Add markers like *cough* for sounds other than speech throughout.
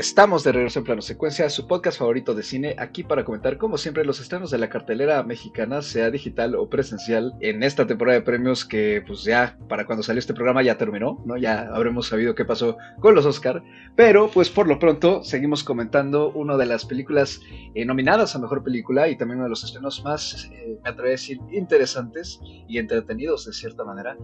Estamos de regreso en Plano Secuencia, su podcast favorito de cine, aquí para comentar como siempre los estrenos de la cartelera mexicana, sea digital o presencial, en esta temporada de premios que pues ya para cuando salió este programa ya terminó, ¿no? Ya habremos sabido qué pasó con los Oscar, pero pues por lo pronto seguimos comentando una de las películas eh, nominadas a Mejor Película y también uno de los estrenos más, eh, me atrevo a decir, interesantes y entretenidos de cierta manera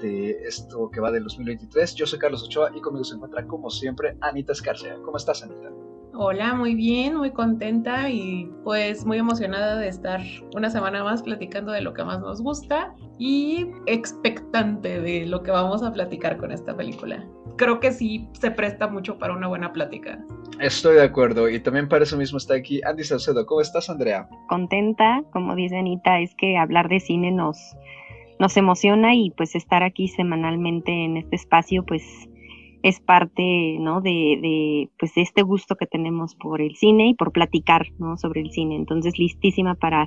de esto que va del 2023. Yo soy Carlos Ochoa y conmigo se encuentra como siempre Anita Escarcea. ¿Cómo estás, Anita? Hola, muy bien, muy contenta y pues muy emocionada de estar una semana más platicando de lo que más nos gusta y expectante de lo que vamos a platicar con esta película. Creo que sí se presta mucho para una buena plática. Estoy de acuerdo y también para eso mismo está aquí Andy Salcedo. ¿Cómo estás, Andrea? Contenta, como dice Anita, es que hablar de cine nos, nos emociona y pues estar aquí semanalmente en este espacio pues es parte ¿no? de, de, pues, este gusto que tenemos por el cine y por platicar ¿no? sobre el cine. Entonces, listísima para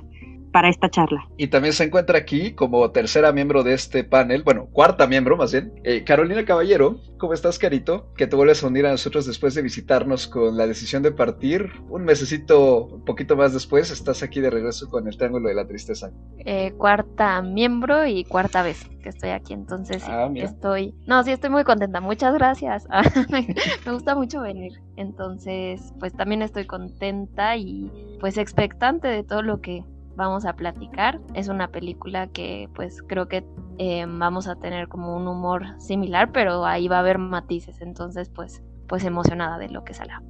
para esta charla. Y también se encuentra aquí como tercera miembro de este panel, bueno, cuarta miembro más bien, eh, Carolina Caballero. ¿Cómo estás, Carito? Que te vuelves a unir a nosotros después de visitarnos con la decisión de partir. Un mesecito, un poquito más después, estás aquí de regreso con el Triángulo de la Tristeza. Eh, cuarta miembro y cuarta vez que estoy aquí, entonces ah, estoy... No, sí, estoy muy contenta, muchas gracias. *laughs* Me gusta mucho venir. Entonces, pues también estoy contenta y pues expectante de todo lo que vamos a platicar. Es una película que pues creo que eh, vamos a tener como un humor similar, pero ahí va a haber matices, entonces pues, pues emocionada de lo que salga.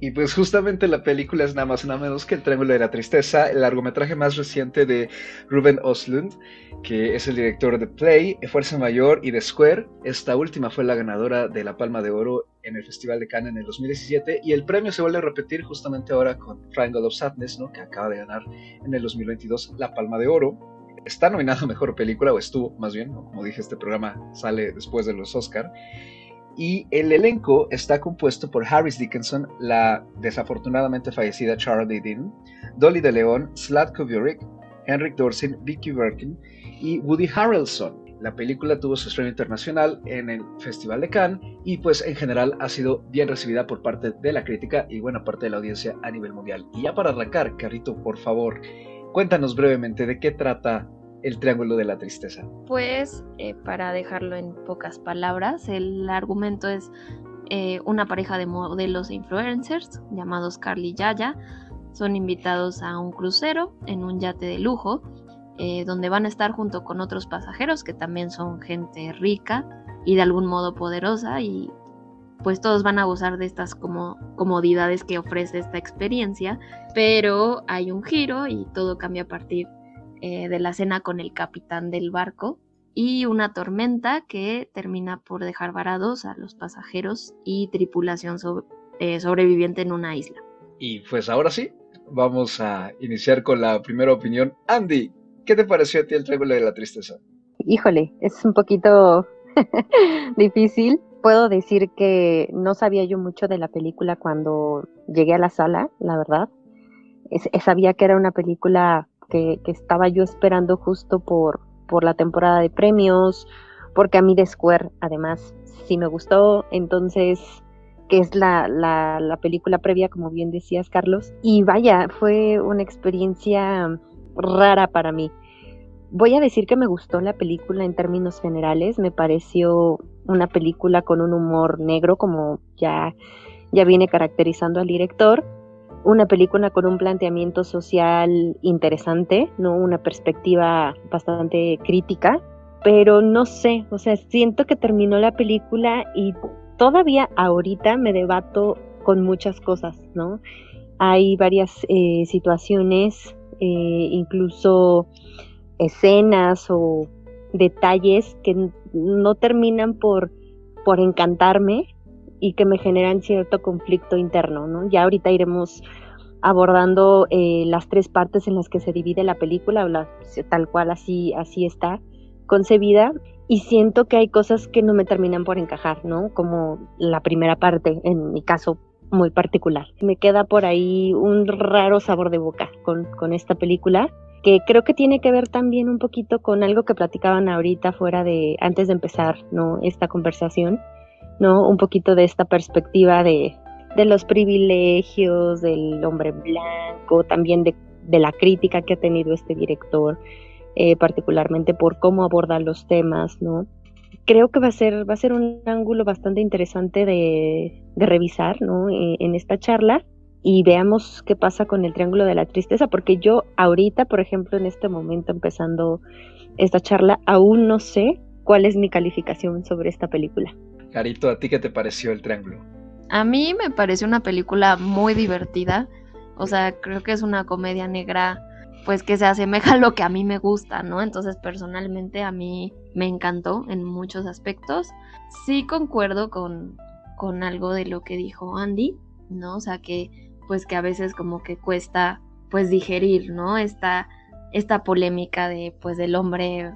Y pues justamente la película es nada más nada menos que El Triángulo de la Tristeza, el largometraje más reciente de Ruben Oslund, que es el director de Play, Fuerza Mayor y de Square. Esta última fue la ganadora de la Palma de Oro en el Festival de Cannes en el 2017 y el premio se vuelve a repetir justamente ahora con Triangle of Sadness, ¿no? que acaba de ganar en el 2022 la Palma de Oro. Está nominado a Mejor Película, o estuvo más bien, como dije, este programa sale después de los Oscar. Y el elenco está compuesto por Harris Dickinson, la desafortunadamente fallecida Charlie Dean, Dolly de León, Slatko Burick, Henrik Dorsin, Vicky Birkin y Woody Harrelson. La película tuvo su estreno internacional en el Festival de Cannes y pues en general ha sido bien recibida por parte de la crítica y buena parte de la audiencia a nivel mundial. Y ya para arrancar, Carrito, por favor, cuéntanos brevemente de qué trata el Triángulo de la Tristeza? Pues, eh, para dejarlo en pocas palabras, el argumento es eh, una pareja de modelos e influencers llamados Carly y Yaya. Son invitados a un crucero en un yate de lujo, eh, donde van a estar junto con otros pasajeros que también son gente rica y de algún modo poderosa y pues todos van a gozar de estas como comodidades que ofrece esta experiencia, pero hay un giro y todo cambia a partir eh, de la cena con el capitán del barco y una tormenta que termina por dejar varados a los pasajeros y tripulación eh, sobreviviente en una isla. Y pues ahora sí, vamos a iniciar con la primera opinión. Andy, ¿qué te pareció a ti el Triángulo de la Tristeza? Híjole, es un poquito *laughs* difícil. Puedo decir que no sabía yo mucho de la película cuando llegué a la sala, la verdad. sabía que era una película que, estaba yo esperando justo por, por la temporada de premios, porque a mí de Square además sí me gustó, entonces que es la, la, película previa, como bien decías, Carlos. Y vaya, fue una experiencia rara para mí. Voy a decir que me gustó la película en términos generales, me pareció una película con un humor negro, como ya, ya viene caracterizando al director, una película con un planteamiento social interesante, ¿no? Una perspectiva bastante crítica, pero no sé, o sea, siento que terminó la película y todavía ahorita me debato con muchas cosas, ¿no? Hay varias eh, situaciones, eh, incluso escenas o detalles que no terminan por, por encantarme, y que me generan cierto conflicto interno, ¿no? Ya ahorita iremos abordando eh, las tres partes en las que se divide la película, tal cual así, así está concebida, y siento que hay cosas que no me terminan por encajar, ¿no? Como la primera parte, en mi caso muy particular. Me queda por ahí un raro sabor de boca con, con esta película, que creo que tiene que ver también un poquito con algo que platicaban ahorita fuera de, antes de empezar, ¿no? Esta conversación, ¿no? Un poquito de esta perspectiva de, de los privilegios del hombre blanco, también de, la crítica que ha tenido este director, eh, particularmente por cómo aborda los temas, ¿no? Creo que va a ser, va a ser un ángulo bastante interesante de, revisar, ¿no? Eh, en esta charla y veamos qué pasa con el Triángulo de la Tristeza, porque yo ahorita, por ejemplo, en este momento empezando esta charla, aún no sé cuál es mi calificación sobre esta película. Carito, ¿a ti qué te pareció el Triángulo? A mí me pareció una película muy divertida, o sea, creo que es una comedia negra pues que se asemeja a lo que a mí me gusta, ¿no? Entonces personalmente a mí me encantó en muchos aspectos. Sí concuerdo con, con algo de lo que dijo Andy, ¿no? O sea que pues que a veces como que cuesta pues digerir, ¿no? Esta, esta polémica de pues del hombre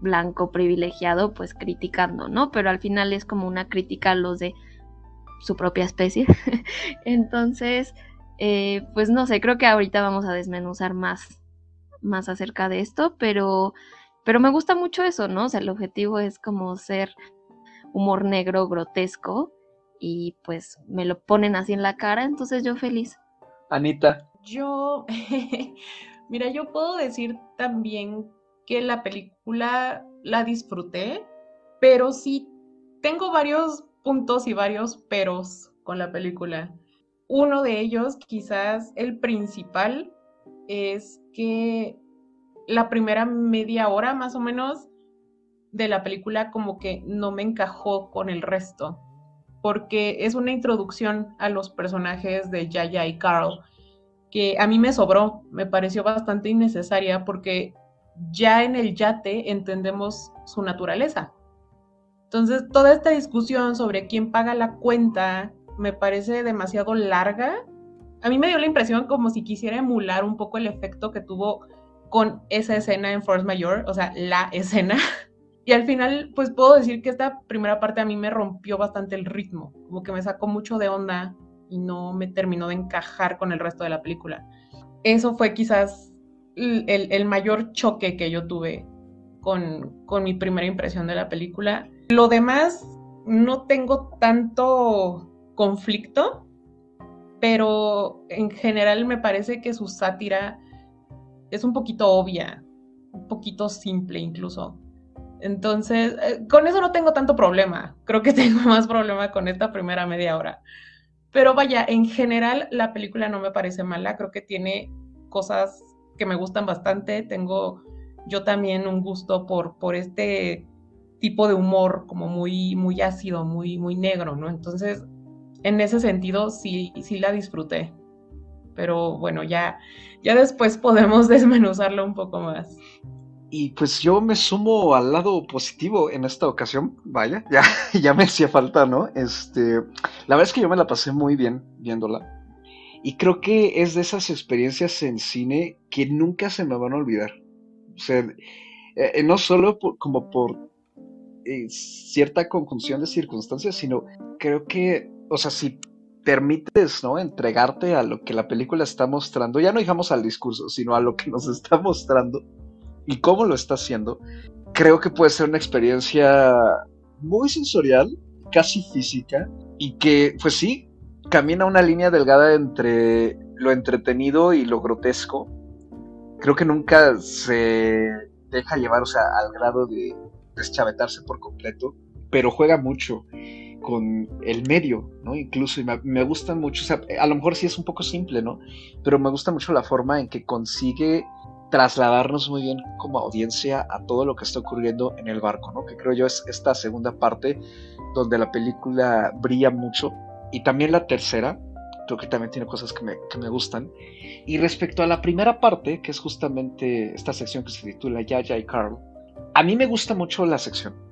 blanco privilegiado pues criticando, ¿no? Pero al final es como una crítica a los de su propia especie. *laughs* Entonces, eh, pues no sé, creo que ahorita vamos a desmenuzar más, más acerca de esto, pero, pero me gusta mucho eso, ¿no? O sea, el objetivo es como ser humor negro grotesco y pues me lo ponen así en la cara, entonces yo feliz. Anita. Yo, *laughs* mira, yo puedo decir también que la película la disfruté, pero sí tengo varios puntos y varios peros con la película. Uno de ellos, quizás el principal, es que la primera media hora más o menos de la película como que no me encajó con el resto porque es una introducción a los personajes de Yaya y Carl, que a mí me sobró, me pareció bastante innecesaria porque ya en el yate entendemos su naturaleza. Entonces, toda esta discusión sobre quién paga la cuenta me parece demasiado larga. A mí me dio la impresión como si quisiera emular un poco el efecto que tuvo con esa escena en Force Mayor, o sea, la *laughs* escena, Y al final, pues puedo decir que esta primera parte a mí me rompió bastante el ritmo, como que me sacó mucho de onda y no me terminó de encajar con el resto de la película. Eso fue quizás el, mayor choque que yo tuve con, con mi primera impresión de la película. Lo demás, no tengo tanto conflicto, pero en general me parece que su sátira es un poquito obvia, un poquito simple incluso. Entonces, eh, con eso no tengo tanto problema. Creo que *laughs* tengo más problema con esta primera media hora. Pero vaya, en general la película no me parece mala. Creo que tiene cosas que me gustan bastante. Tengo yo también un gusto por, por este tipo de humor como muy, muy ácido, muy, muy negro, ¿no? Entonces, en ese sentido sí, sí la disfruté. Pero bueno, ya, ya después podemos *laughs* desmenuzarlo un poco más. Y pues yo me sumo al lado positivo en esta ocasión, vaya, *laughs* ya, ya me hacía falta, ¿no? Este, la verdad es que yo me la pasé muy bien viéndola. Y creo que es de esas experiencias en cine que nunca se me van a olvidar. O sea, eh, eh, no solo como por eh, cierta conjunción de circunstancias, sino creo que, o sea, si permites, ¿no? Entregarte a lo que la película está mostrando, ya no digamos al discurso, sino a lo que nos está mostrando, y cómo lo está haciendo, creo que puede ser una experiencia muy sensorial, casi física, y que, pues sí, camina una línea delgada entre lo entretenido y lo grotesco. Creo que nunca se deja llevar, o sea, al grado de deschavetarse por completo, pero juega mucho con el medio, ¿no? Incluso, me, me gusta mucho, a lo mejor sí es un poco simple, ¿no? Pero me gusta mucho la forma en que consigue trasladarnos muy bien como audiencia a todo lo que está ocurriendo en el barco, ¿no? Que creo yo es esta segunda parte donde la película brilla mucho. Y también la tercera, creo que también tiene cosas que me, que me gustan. Y respecto a la primera parte, que es justamente esta sección que se titula Yaya y Carl, a mí me gusta mucho la sección.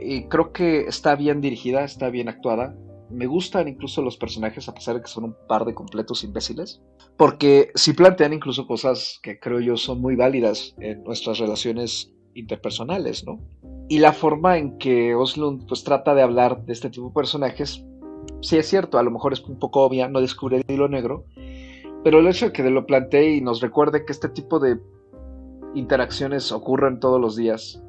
Y creo que está bien dirigida, está bien actuada. Me gustan incluso los personajes, a pesar de que son un par de completos imbéciles porque sí plantean incluso cosas que creo yo son muy válidas en nuestras relaciones interpersonales, ¿no? Y la forma en que Oslund pues trata de hablar de este tipo de personajes, sí es cierto, a lo mejor es un poco obvia, no descubre el hilo negro, pero el hecho de que lo plantee y nos recuerde que este tipo de interacciones ocurren todos los días,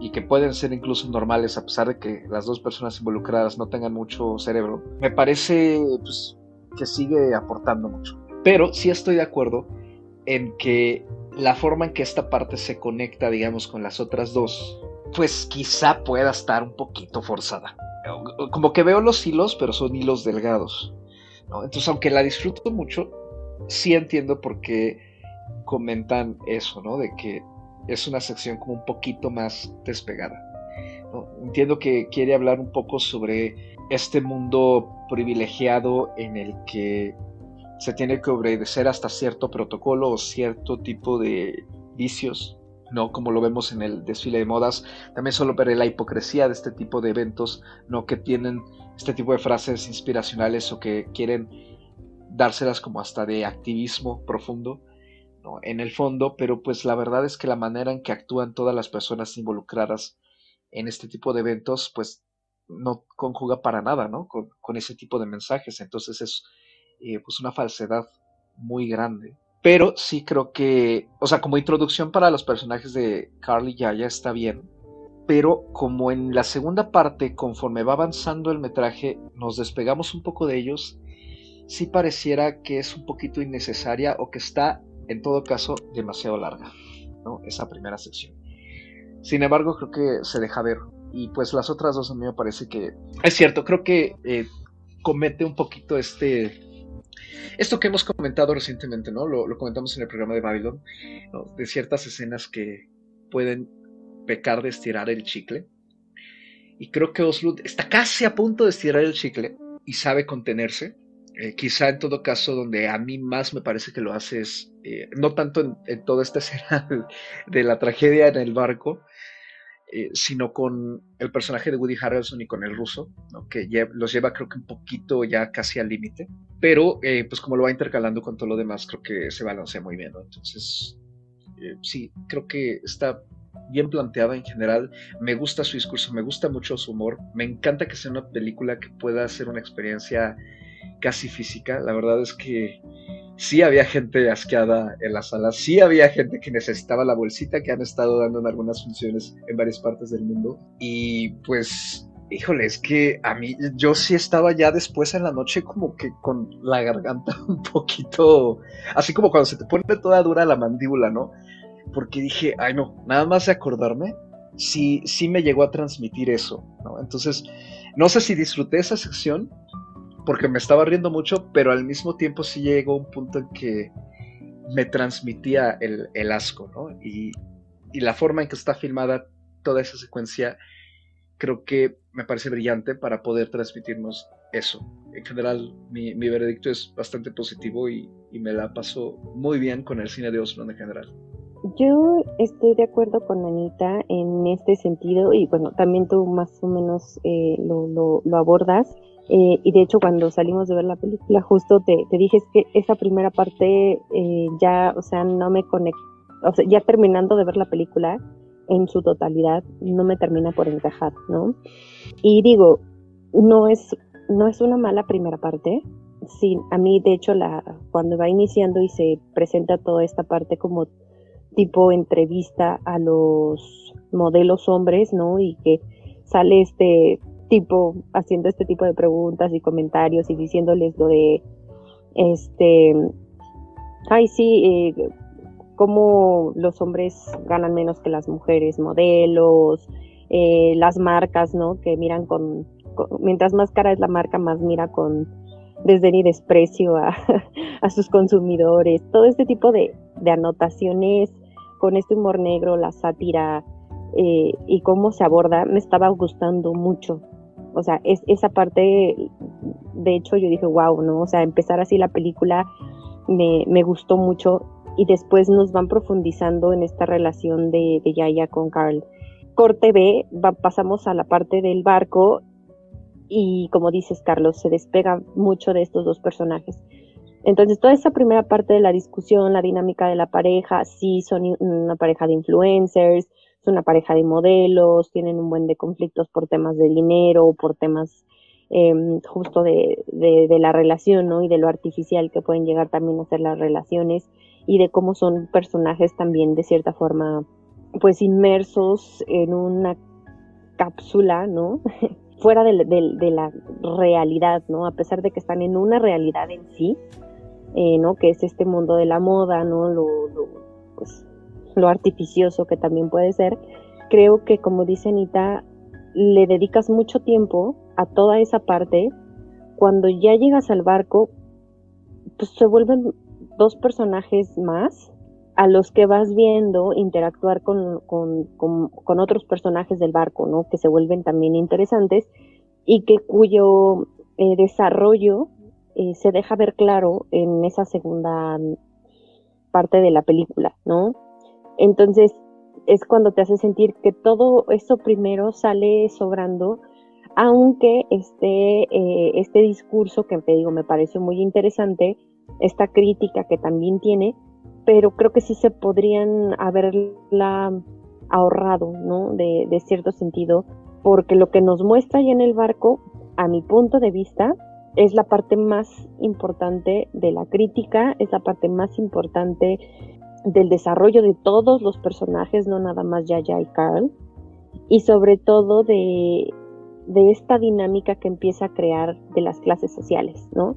y que pueden ser incluso normales a pesar de que las dos personas involucradas no tengan mucho cerebro, me parece pues, que sigue aportando mucho. Pero sí estoy de acuerdo en que la forma en que esta parte se conecta, digamos, con las otras dos, pues quizá pueda estar un poquito forzada. Como que veo los hilos, pero son hilos delgados. Entonces, aunque la disfruto mucho, sí entiendo por qué comentan eso, ¿no? De que es una sección como un poquito más despegada. Entiendo que quiere hablar un poco sobre este mundo privilegiado en el que se tiene que obedecer hasta cierto protocolo o cierto tipo de vicios, ¿no? Como lo vemos en el desfile de modas. También solo ver la hipocresía de este tipo de eventos, ¿no? Que tienen este tipo de frases inspiracionales o que quieren dárselas como hasta de activismo profundo, En el fondo, pero pues la verdad es que la manera en que actúan todas las personas involucradas en este tipo de eventos, pues no conjuga para nada, ¿no? Con, ese tipo de mensajes. Entonces es eh, pues una falsedad muy grande. Pero sí creo que, o sea, como introducción para los personajes de Carly ya ya está bien. Pero como en la segunda parte, conforme va avanzando el metraje, nos despegamos un poco de ellos, sí pareciera que es un poquito innecesaria o que está, en todo caso, demasiado larga, ¿no? Esa primera sección. Sin embargo, creo que se deja ver. Y pues las otras dos a mí me parece que... Es cierto, creo que eh, comete un poquito este esto que hemos comentado recientemente, ¿no? Lo, comentamos en el programa de Babylon, de ciertas escenas que pueden pecar de estirar el chicle. Y creo que Oslund está casi a punto de estirar el chicle y sabe contenerse. Eh, quizá en todo caso, donde a mí más me parece que lo hace es, eh, no tanto en, toda esta *laughs* escena de la tragedia en el barco, eh, sino con el personaje de Woody Harrelson y con el ruso, que los lleva creo que un poquito ya casi al límite, pero eh, pues como lo va intercalando con todo lo demás, creo que se balancea muy bien, entonces sí, creo que está bien planteada en general, me gusta su discurso, me gusta mucho su humor, me encanta que sea una película que pueda ser una experiencia casi física, la verdad es que sí había gente asqueada en la sala, sí había gente que necesitaba la bolsita que han estado dando en algunas funciones en varias partes del mundo. Y pues, híjole, es que a mí, yo sí estaba ya después en la noche como que con la garganta *laughs* un poquito, así como cuando se te pone toda dura la mandíbula, ¿no? Porque dije, ay no, nada más de acordarme, sí, sí me llegó a transmitir eso, ¿no? Entonces, no sé si disfruté esa sección, porque me estaba riendo mucho, pero al mismo tiempo sí llegó un punto en que me transmitía el, asco, ¿no? Y, la forma en que está filmada toda esa secuencia, creo que me parece brillante para poder transmitirnos eso. En general, mi, veredicto es bastante positivo y, me la paso muy bien con el cine de Oslo en general. Yo estoy de acuerdo con Anita en este sentido y bueno, también tú más o menos eh, lo, lo abordas. Eh, y de hecho, cuando salimos de ver la película, justo te, te dije que esa primera parte eh, ya, o sea, no me conecta, o sea, ya terminando de ver la película en su totalidad, no me termina por encajar, ¿no? Y digo, no es, no es una mala primera parte. Sí, a mí, de hecho, la, cuando va iniciando y se presenta toda esta parte como tipo entrevista a los modelos hombres, ¿no? Y que sale este tipo haciendo este tipo de preguntas y comentarios y diciéndoles lo de este ay sí eh, cómo los hombres ganan menos que las mujeres modelos eh, las marcas no que miran con, mientras más cara es la marca más mira con desdén y desprecio *laughs* a, sus consumidores. Todo este tipo de, de anotaciones con este humor negro la sátira eh, y cómo se aborda me estaba gustando mucho o sea, es, esa parte, de hecho yo dije, wow, ¿no? O sea, empezar así la película me, gustó mucho y después nos van profundizando en esta relación de, de Yaya con Carl. Corte B, pasamos a la parte del barco y como dices Carlos, se despega mucho de estos dos personajes. Entonces, toda esa primera parte de la discusión, la dinámica de la pareja, sí son una pareja de influencers, una pareja de modelos, tienen un buen de conflictos por temas de dinero, por temas em, justo de, de, la relación, ¿no? Y de lo artificial que pueden llegar también a ser las relaciones y de cómo son personajes también de cierta forma pues inmersos en una cápsula, ¿no? *laughs* Fuera de, la realidad, ¿no? A pesar de que están en una realidad en sí, eh, ¿no? Que es este mundo de la moda, ¿no? Lo, pues, lo artificioso que también puede ser. Creo que, como dice Anita, le dedicas mucho tiempo a toda esa parte. Cuando ya llegas al barco, pues se vuelven dos personajes más a los que vas viendo interactuar con, otros personajes del barco, ¿no? Que se vuelven también interesantes y que cuyo eh, desarrollo eh, se deja ver claro en esa segunda parte de la película, ¿no? Entonces es cuando te hace sentir que todo eso primero sale sobrando, aunque este, eh, este discurso que te digo me parece muy interesante, esta crítica que también tiene, pero creo que sí se podrían haberla ahorrado, ¿no? De, de cierto sentido, porque lo que nos muestra ahí en el barco, a mi punto de vista, es la parte más importante de la crítica, es la parte más importante del desarrollo de todos los personajes, no nada más Yaya y Carl, y sobre todo de, de esta dinámica que empieza a crear de las clases sociales, ¿no?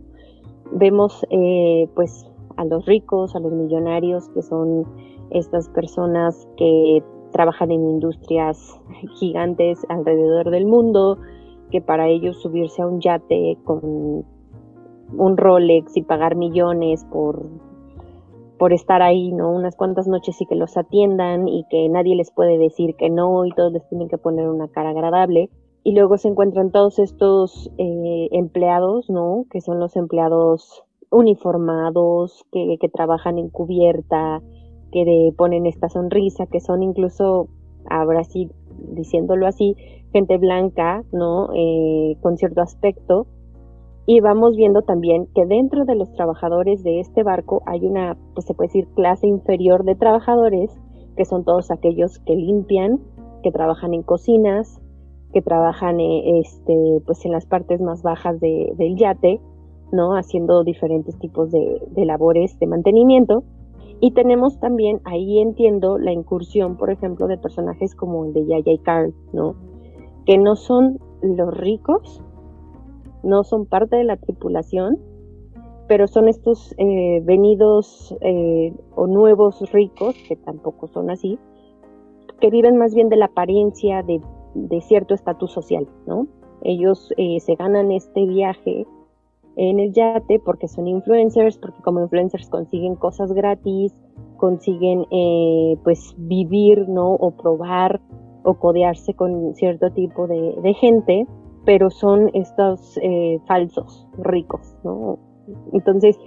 Vemos eh, pues a los ricos, a los millonarios, que son estas personas que trabajan en industrias gigantes alrededor del mundo, que para ellos subirse a un yate con un Rolex y pagar millones por, por estar ahí, ¿no? Unas cuantas noches y que los atiendan y que nadie les puede decir que no y todos les tienen que poner una cara agradable. Y luego se encuentran todos estos eh, empleados, ¿no? Que son los empleados uniformados, que, trabajan en cubierta, que ponen esta sonrisa, que son incluso, ahora sí, diciéndolo así, gente blanca, ¿no? Eh, con cierto aspecto. Y vamos viendo también que dentro de los trabajadores de este barco hay una, pues se puede decir, clase inferior de trabajadores, que son todos aquellos que limpian, que trabajan en cocinas, que trabajan eh, este, pues en las partes más bajas del yate, ¿no? Haciendo diferentes tipos de, labores de mantenimiento. Y tenemos también, ahí entiendo, la incursión, por ejemplo, de personajes como el de Yaya y Carl, ¿no? Que no son los ricos, no son parte de la tripulación, pero son estos eh, venidos eh, o nuevos ricos, que tampoco son así, que viven más bien de la apariencia de, cierto estatus social, ¿no? Ellos eh, se ganan este viaje en el yate porque son influencers, porque como influencers consiguen cosas gratis, consiguen eh, pues vivir, ¿no? O probar o codearse con cierto tipo de, gente, pero son estos eh, falsos ricos, ¿no? Entonces,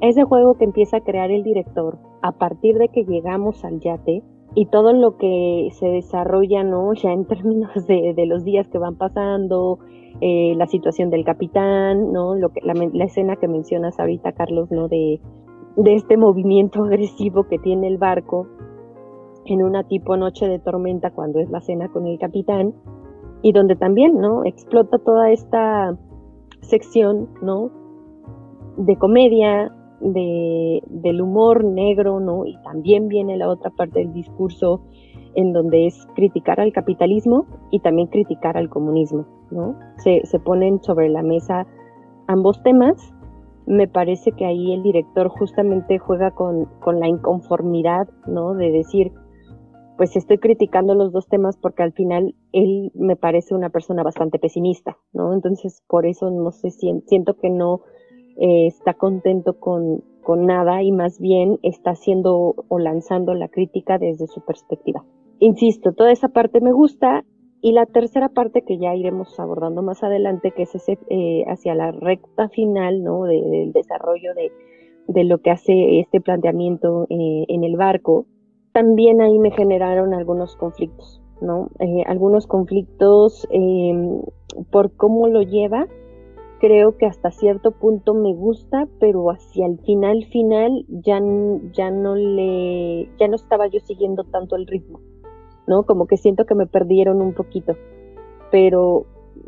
ese juego que empieza a crear el director a partir de que llegamos al yate y todo lo que se desarrolla, ¿no? Ya en términos de, los días que van pasando, eh, la situación del capitán, ¿no? Lo que, la, escena que mencionas ahorita, Carlos, ¿no? De este movimiento *laughs* agresivo que tiene el barco en una tipo noche de tormenta cuando es la cena con el capitán y donde también, ¿no? Explota toda esta sección, ¿no? De comedia, de, del humor negro, ¿no? Y también viene la otra parte del discurso en donde es criticar al capitalismo y también criticar al comunismo, ¿no? Se, ponen sobre la mesa ambos temas. Me parece que ahí el director justamente juega con, la inconformidad, ¿no? De decir, pues estoy criticando los dos temas porque al final él me parece una persona bastante pesimista, ¿no? Entonces, por eso no sé, siento que no eh, está contento con, con nada y más bien está haciendo o lanzando la crítica desde su perspectiva insisto, toda esa parte me gusta. Y la tercera parte que ya iremos abordando más adelante, que es ese, eh, hacia la recta final, ¿no? del desarrollo de, lo que hace este planteamiento eh, en el barco, también ahí me generaron algunos conflictos, ¿no? Eh, algunos conflictos em, por cómo lo lleva, creo que hasta cierto punto me gusta, pero hacia el final final ya, ya no le ya no estaba yo siguiendo tanto el ritmo. ¿no? Como que siento que me perdieron un poquito. Pero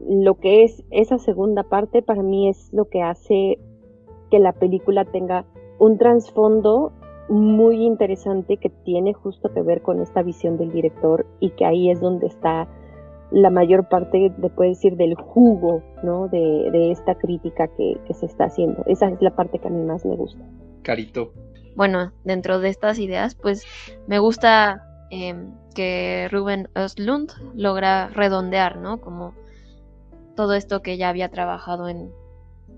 lo que es esa segunda parte para mí es lo que hace que la película tenga un trasfondo muy interesante que tiene justo que ver con esta visión del director y que ahí es donde está la mayor parte, de, puede decir, del jugo ¿no? de, esta crítica que, se está haciendo. Esa es la parte que a mí más me gusta. Carito. Bueno, dentro de estas ideas, pues me gusta em, que Ruben Östlund logra redondear, ¿no? Como todo esto que ya había trabajado en,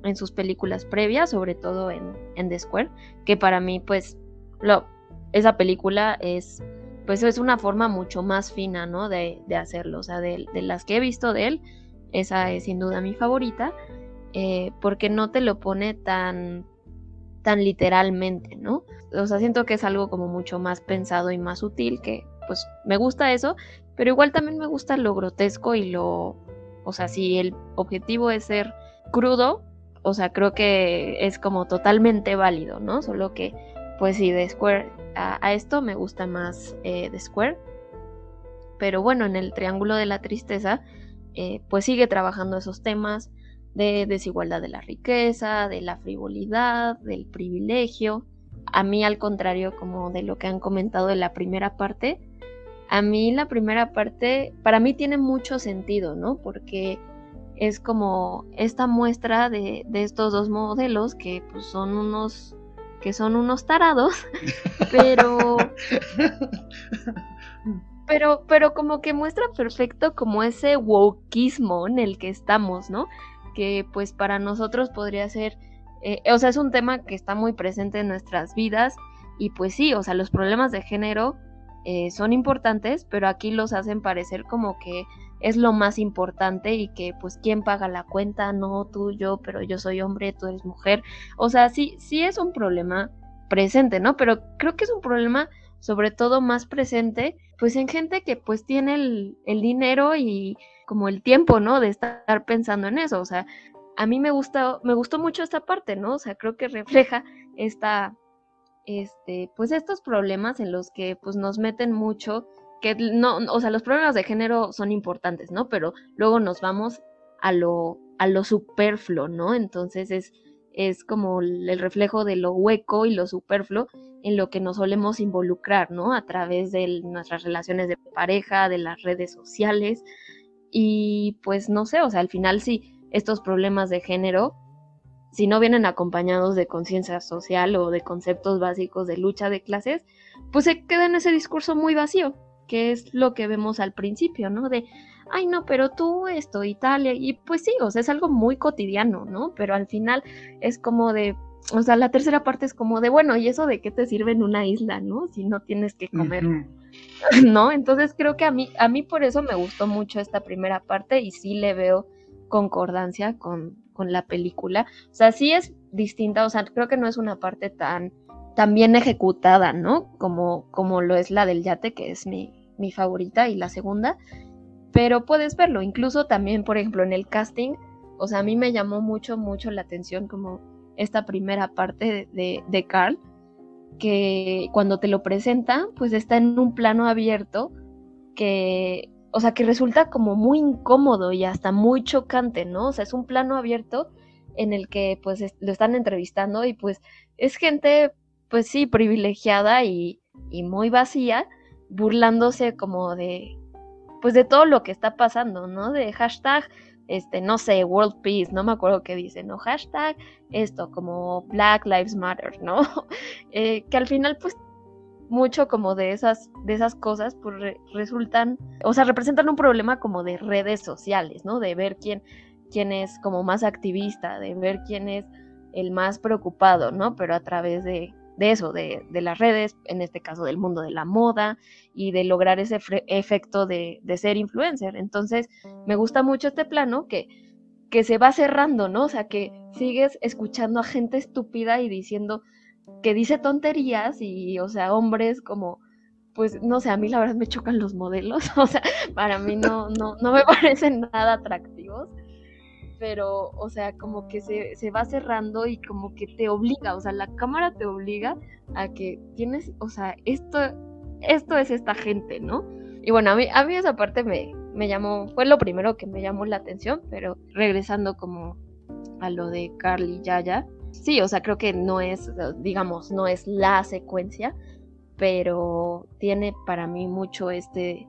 en sus películas previas, sobre todo en, en The Square, que para mí, pues, lo, esa película es pues es una forma mucho más fina, ¿no? De, hacerlo. O sea, de, las que he visto de él, esa es sin duda mi favorita, eh, porque no te lo pone tan, tan literalmente, ¿no? O sea, siento que es algo como mucho más pensado y más sutil, que pues me gusta eso, pero igual también me gusta lo grotesco y lo, o sea, si el objetivo es ser crudo, o sea, creo que es como totalmente válido, ¿no? Solo que, pues sí, de Square a, esto me gusta más eh, The Square. Pero bueno, en el Triángulo de la Tristeza, eh, pues sigue trabajando esos temas de desigualdad de la riqueza, de la frivolidad, del privilegio. A mí, al contrario, como de lo que han comentado de la primera parte, a mí la primera parte, para mí tiene mucho sentido, ¿no? Porque es como esta muestra de, de estos dos modelos que pues, son unos que son unos tarados, *laughs* pero pero pero como que muestra perfecto como ese wokismo en el que estamos, ¿no? Que pues para nosotros podría ser eh, o sea, es un tema que está muy presente en nuestras vidas y pues sí, o sea, los problemas de género eh, son importantes, pero aquí los hacen parecer como que es lo más importante y que pues quién paga la cuenta, no tú, yo, pero yo soy hombre, tú eres mujer. O sea, sí, sí es un problema presente, ¿no? Pero creo que es un problema sobre todo más presente pues en gente que pues tiene el, el dinero y como el tiempo, ¿no? De estar pensando en eso. O sea, a mí me gusta, me gustó mucho esta parte, ¿no? O sea, creo que refleja esta, este, pues estos problemas en los que pues nos meten mucho que no, o sea, los problemas de género son importantes, ¿no? Pero luego nos vamos a lo, a lo superfluo, ¿no? Entonces es, es como el reflejo de lo hueco y lo superfluo en lo que nos solemos involucrar, ¿no? A través de nuestras relaciones de pareja, de las redes sociales. Y pues no sé, o sea, al final sí, estos problemas de género, si no vienen acompañados de conciencia social o de conceptos básicos de lucha de clases, pues se queda en ese discurso muy vacío, que es lo que vemos al principio, ¿no? De, ay, no, pero tú esto Italia y pues sí, o sea, es algo muy cotidiano, ¿no? Pero al final es como de, o sea, la tercera parte es como de, bueno, ¿y eso de qué te sirve en una isla, ¿no? Si no tienes que comer, *laughs* ¿no? Entonces creo que a mí, a mí por eso me gustó mucho esta primera parte y sí le veo concordancia con, con la película. O sea, sí es distinta, o sea, creo que no es una parte tan, tan bien ejecutada, ¿no? Como, como lo es la del yate, que es mi, mi favorita y la segunda, pero puedes verlo, incluso también, por ejemplo, en el casting, o sea, a mí me llamó mucho, mucho la atención como esta primera parte de, de, Carl, que cuando te lo presenta, pues está en un plano abierto que, o sea, que resulta como muy incómodo y hasta muy chocante, ¿no? O sea, es un plano abierto en el que pues lo están entrevistando y pues es gente, pues sí, privilegiada y, y muy vacía, burlándose como de, pues de todo lo que está pasando, ¿no? De hashtag, este, no sé, World Peace, no me acuerdo qué dice, ¿no? Hashtag esto, como Black Lives Matter, ¿no? *laughs* Eh, que al final, pues, mucho como de esas, de esas cosas, pues resultan, o sea, representan un problema como de redes sociales, ¿no? De ver quién, quién es como más activista, de ver quién es el más preocupado, ¿no? Pero a través de, de eso, de, las redes, en este caso del mundo de la moda y de lograr ese efecto de, ser influencer. Entonces, me gusta mucho este plano que, que se va cerrando, ¿no? O sea, que sigues escuchando a gente estúpida y diciendo que dice tonterías y, o sea, hombres como pues no sé, a mí la verdad me chocan los modelos, *laughs* o sea, para mí no, no, no me *laughs* parecen nada atractivos pero, o sea, como que se, se, va cerrando y como que te obliga, o sea, la cámara te obliga a que tienes, o sea, esto, esto es esta gente, ¿no? Y bueno, a mí, a mí esa parte me, me llamó, fue lo primero que me llamó la atención, pero regresando como a lo de Carly Yaya, Sí, o sea, creo que no es, digamos, no es la secuencia, pero tiene para mí mucho este,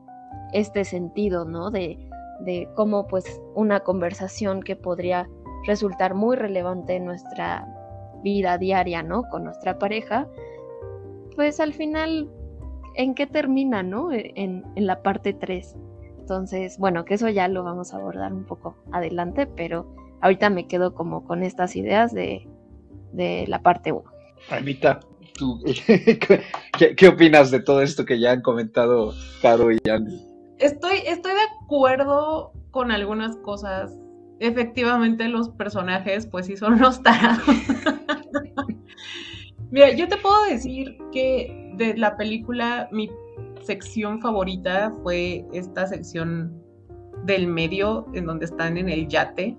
este sentido, ¿no? De, de cómo pues una conversación que podría resultar muy relevante en nuestra vida diaria, ¿no? Con nuestra pareja, pues al final, ¿en qué termina, ¿no? E, en, en la parte 3. Entonces, bueno, que eso ya lo vamos a abordar un poco adelante, pero ahorita me quedo como con estas ideas de, de la parte 1. Anita, ¿tú, *laughs* ¿qué, ¿qué, opinas de todo esto que ya han comentado Caro y Andy? Estoy, estoy de acuerdo con algunas cosas. Efectivamente, los personajes, pues sí son unos tarados. *laughs* Mira, yo te puedo decir que de la película mi sección favorita fue esta sección del medio en donde están en el yate,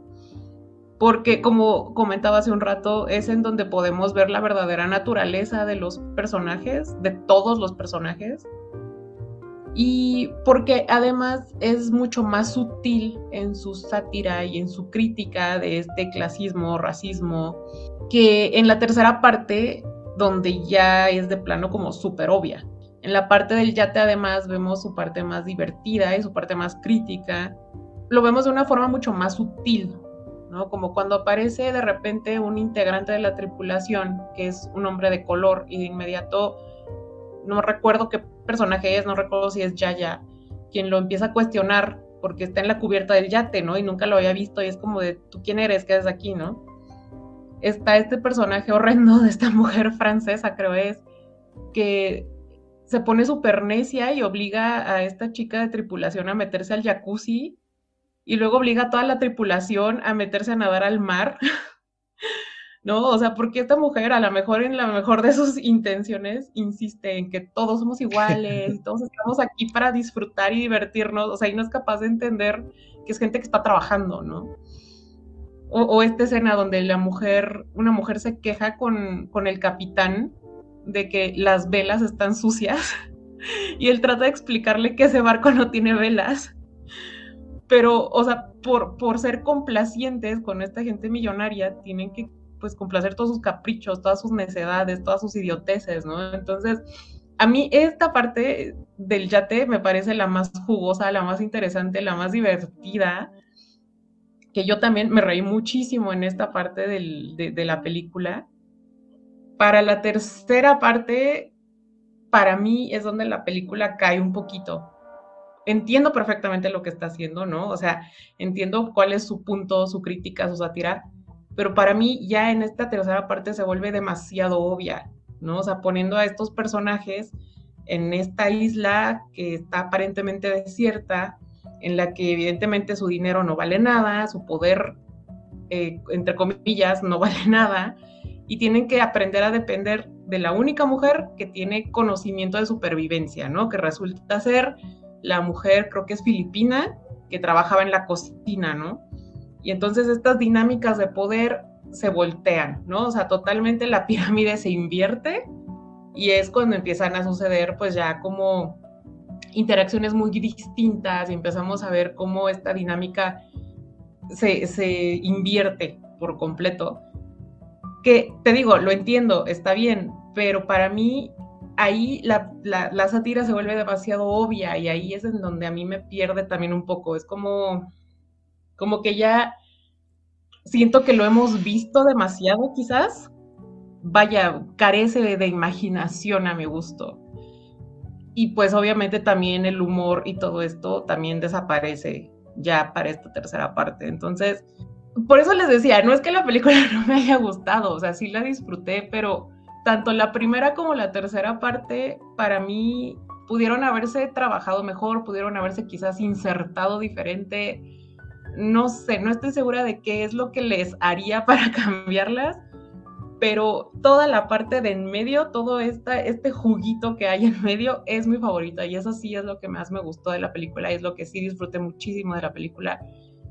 porque como comentaba hace un rato, es en donde podemos ver la verdadera naturaleza de los personajes, de todos los personajes, y porque además es mucho más sutil en su sátira y en su crítica de este clasismo, racismo, que en la tercera parte, donde ya es de plano como súper obvia. En la parte del yate además vemos su parte más divertida y su parte más crítica. Lo vemos de una forma mucho más sutil, ¿no? Como cuando aparece de repente un integrante de la tripulación, que es un hombre de color, y de inmediato no recuerdo qué personaje es, no recuerdo si es Yaya, quien lo empieza a cuestionar porque está en la cubierta del yate, ¿no? Y nunca lo había visto y es como de, ¿tú quién eres? ¿Qué haces aquí, no? Está este personaje horrendo de esta *laughs* mujer francesa, creo es, que se pone súper necia y obliga a esta chica de tripulación a meterse al jacuzzi y luego obliga a toda la tripulación a meterse a nadar al mar. *laughs* ¿no? O sea, porque esta mujer, a lo mejor en la mejor de sus intenciones, insiste en que todos somos iguales, *laughs* todos estamos aquí para disfrutar y divertirnos, o sea, y no es capaz de entender que es gente que está trabajando, ¿no? O, esta escena donde la mujer, una mujer se queja con, con el capitán de que las velas están sucias *laughs* y él trata de explicarle que ese barco no tiene velas. Pero, o sea, por, por ser complacientes con esta gente millonaria, tienen que pues complacer todos sus caprichos, todas sus necedades, todas sus idioteces, ¿no? Entonces, a mí esta parte del yate me parece la más jugosa, la más interesante, la más divertida, que yo también me reí muchísimo en esta parte de, de la película. Para la tercera parte, para mí es donde la película cae un poquito. Entiendo perfectamente lo que está haciendo, ¿no? O sea, entiendo cuál es su punto, su crítica, su sátira, pero para mí ya en esta tercera parte se vuelve demasiado obvia, ¿no? O sea, poniendo a estos personajes en esta isla que está aparentemente desierta, en la que evidentemente su dinero no vale nada, su poder, eh, entre comillas, no *laughs* vale nada, y tienen que aprender a depender de la única mujer que tiene conocimiento de supervivencia, ¿no? Que resulta ser la mujer, creo que es filipina, que trabajaba en la cocina, ¿no? Y entonces estas dinámicas de poder se voltean, ¿no? O sea, totalmente la pirámide se invierte y es cuando empiezan a suceder pues ya como interacciones muy distintas y empezamos a ver cómo esta dinámica se, se invierte por completo. Que te digo, lo entiendo, está bien, pero para mí ahí la, la, la sátira se vuelve demasiado obvia y ahí es en donde a mí me pierde también un poco. Es como como que ya siento que lo hemos visto demasiado quizás. Vaya, carece de, imaginación a mi gusto. Y pues obviamente también el humor y todo esto también desaparece ya para esta tercera parte. Entonces, por eso les decía, no es que la película *laughs* no me haya gustado, o sea, sí la disfruté, pero tanto la primera como la tercera parte para mí pudieron haberse trabajado mejor, pudieron haberse quizás insertado diferente no sé, no estoy segura de qué es lo que les haría *laughs* para cambiarlas, pero toda la parte de en medio, todo esta, este juguito que hay en medio es mi favorita y eso sí es lo que más me gustó de la película es lo que sí disfruté muchísimo de la película.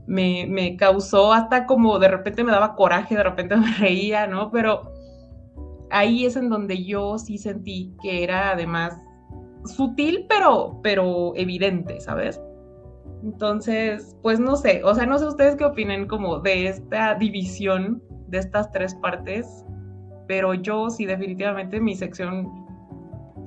Me, me causó hasta como de repente me daba coraje, de repente *laughs* me reía, ¿no? Pero ahí es en donde yo sí sentí que era además sutil, pero, pero evidente, ¿sabes? Entonces, pues no sé, o sea, no sé ustedes qué opinen como de esta división de estas tres partes, pero yo sí definitivamente mi sección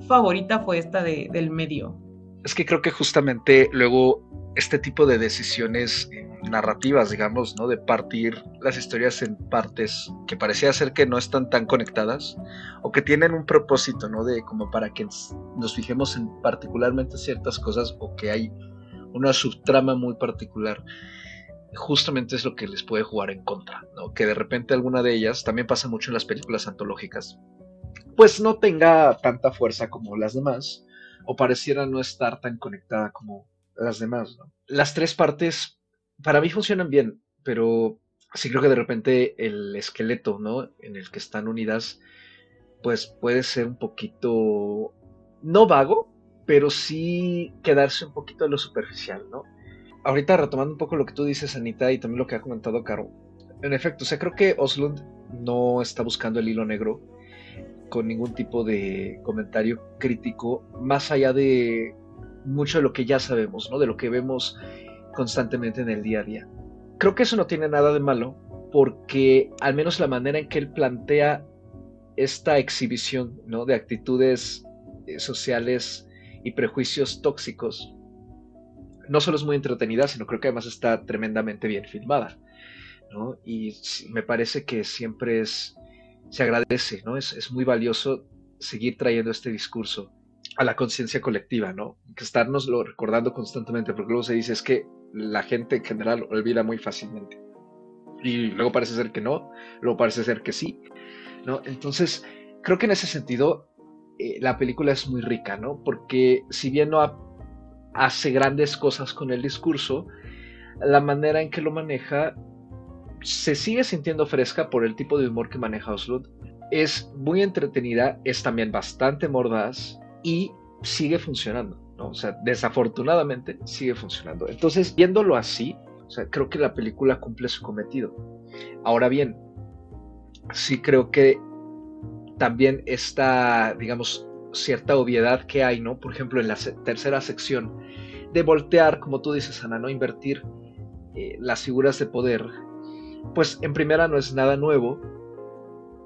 favorita fue esta de, del medio. Es que creo que justamente luego este tipo de decisiones narrativas, digamos, ¿no? De partir las historias en partes que parecía ser que no están tan conectadas o que tienen un propósito, ¿no? De como para que nos fijemos en particularmente ciertas cosas o que hay una subtrama muy particular. Justamente es lo que les puede jugar en contra, ¿no? Que de repente alguna de ellas, también pasa mucho en las películas antológicas, pues no tenga tanta fuerza como las demás o pareciera no estar tan conectada como las demás. Las tres partes para mí funcionan bien, pero sí creo que de repente el esqueleto, ¿no? En el que están unidas, pues puede ser un poquito, no vago, pero sí quedarse un poquito en lo superficial, ¿no? Ahorita retomando un poco lo que tú dices, Anita, y también lo que ha comentado Caro. En efecto, o sea, creo que Oslund no está buscando el hilo negro con ningún tipo de comentario crítico, más allá de mucho de lo que ya sabemos, ¿no? De lo que vemos constantemente en el día a día. Creo que eso no tiene nada de malo porque al menos la manera en que él plantea esta exhibición ¿no? de actitudes eh, sociales y prejuicios tóxicos no solo es muy entretenida, sino creo que además está tremendamente bien filmada. ¿no? Y me parece que siempre es, se agradece, ¿no? es, es muy valioso seguir trayendo este discurso a la conciencia colectiva, ¿no? Que estarnoslo recordando constantemente, porque luego se dice es que la gente en general olvida muy fácilmente. Y luego parece ser que no, luego parece ser que sí, ¿no? Entonces, creo que en ese sentido eh, la película es muy rica, ¿no? Porque si bien no hace grandes cosas con el discurso, la manera en que lo maneja se sigue sintiendo fresca por el tipo de humor que maneja Oslo. Es muy entretenida, es también bastante mordaz y sigue funcionando. O sea, desafortunadamente sigue funcionando. Entonces, viéndolo así, creo que la película cumple su cometido. Ahora bien, sí creo que también esta, digamos, cierta obviedad que hay, ¿no? Por ejemplo, en la tercera sección, de voltear, como tú dices, Ana, ¿no? Invertir eh, las figuras de poder, pues en primera no es nada nuevo,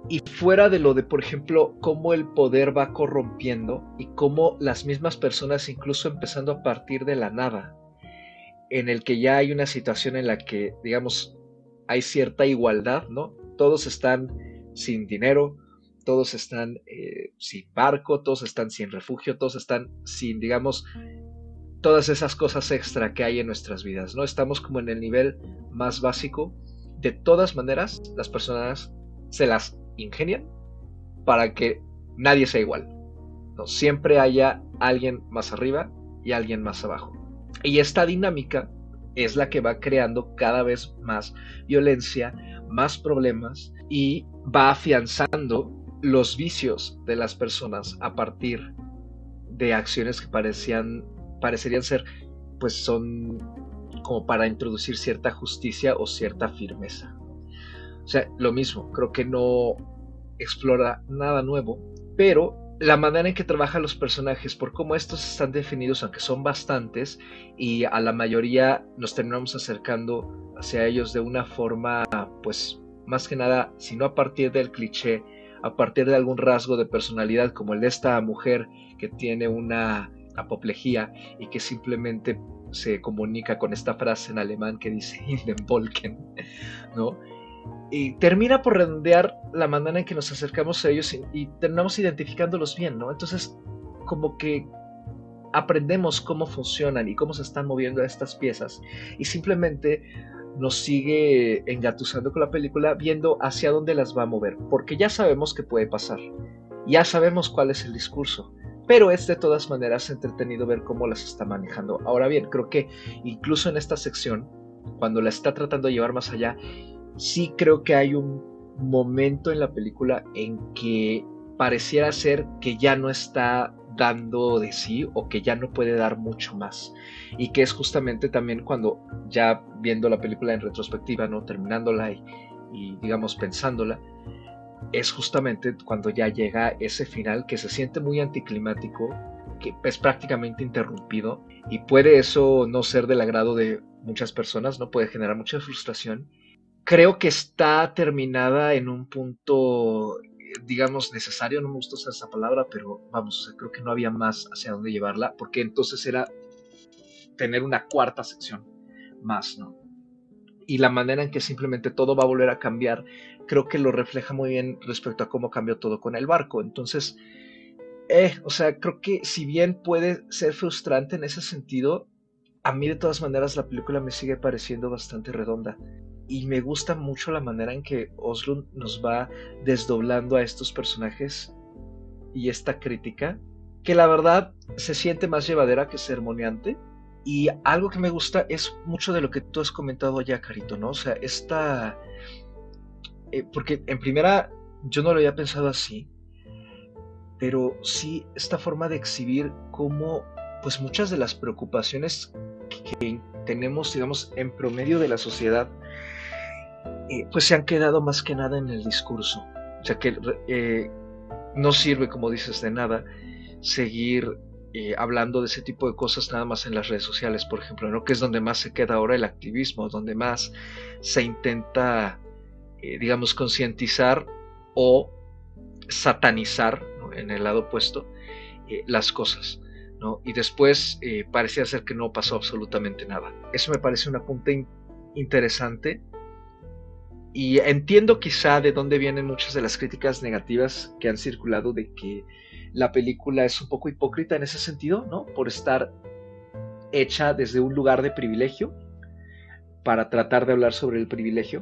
y fuera de lo de, por ejemplo, cómo el poder va corrompiendo y cómo las mismas personas, incluso empezando a partir de la nada, en el que ya hay una situación en la que, digamos, hay cierta igualdad, ¿no? Todos están sin dinero, todos están eh, sin barco, todos están sin refugio, todos están sin, digamos, todas esas cosas extra que hay en nuestras vidas, ¿no? Estamos como en el nivel más básico. De todas maneras, las personas se las ingenian para que nadie sea igual. ¿no? Siempre haya alguien más arriba y alguien más abajo. Y esta dinámica es la que va creando cada vez más violencia, más problemas y va afianzando los vicios de las personas a partir de acciones que parecían, parecerían ser, pues son como para introducir cierta justicia o cierta firmeza. O sea, lo mismo, creo que no explora nada nuevo, pero la manera en que trabajan los personajes, por cómo estos están definidos, aunque son bastantes, y a la mayoría nos terminamos acercando hacia ellos de una forma, pues, más que nada, si no a partir del cliché, a partir de algún rasgo de personalidad, como el de esta mujer que tiene una apoplejía y que simplemente se comunica con esta frase en alemán que dice *laughs* in den Volken, ¿no? y termina por redondear la manera en que nos acercamos a ellos y, terminamos identificándolos bien, ¿no? Entonces, como que aprendemos cómo funcionan y cómo se están moviendo estas piezas y simplemente nos sigue engatusando con la película viendo hacia dónde las va a mover, porque ya sabemos qué puede pasar, ya sabemos cuál es el discurso, pero es de todas maneras entretenido ver cómo las está manejando. Ahora bien, creo que incluso en esta sección, cuando la está tratando de llevar más allá, sí creo que hay un momento en la película en que pareciera ser que ya no está dando de sí o que ya no puede dar mucho más. Y que es justamente también cuando ya viendo la película en retrospectiva no terminándola y, y digamos pensándola es justamente cuando ya llega ese final que se siente muy anticlimático que es prácticamente interrumpido y puede eso no ser del agrado de muchas personas no puede generar mucha frustración. Creo que está terminada en un punto, digamos, necesario, no me gusta usar esa palabra, pero vamos, creo que no había más hacia dónde llevarla, porque entonces era tener una cuarta sección más, ¿no? Y la manera en que simplemente todo va a volver a cambiar, creo que lo refleja muy bien respecto a cómo cambió todo con el barco. Entonces, eh, o sea, creo que si bien puede ser frustrante en ese sentido, a mí de todas maneras la película me sigue pareciendo bastante redonda. Y me gusta mucho la manera en que Oslund nos va desdoblando a estos personajes y esta crítica, que la verdad se siente más llevadera que sermoneante. Y algo que me gusta es mucho de lo que tú has comentado ya, Carito, ¿no? O sea, esta... Eh, porque en primera yo no lo había pensado así, pero sí esta forma de exhibir cómo pues muchas de las preocupaciones que tenemos, digamos, en promedio de la sociedad, eh, pues se han quedado más que nada en el discurso. O sea que eh, no sirve, como dices, de nada seguir eh, hablando de ese tipo de cosas nada más en las redes sociales, por ejemplo, ¿no? que es donde más se queda ahora el activismo, donde más se intenta, digamos, concientizar o satanizar en el lado opuesto las cosas. ¿no? Y después parecía ser que no pasó absolutamente nada. Eso me parece un apunte interesante. Y entiendo quizá de dónde vienen muchas de las críticas negativas que han circulado de que la película es un poco hipócrita en ese sentido, ¿no? Por estar hecha desde un lugar de privilegio para tratar de hablar sobre el privilegio.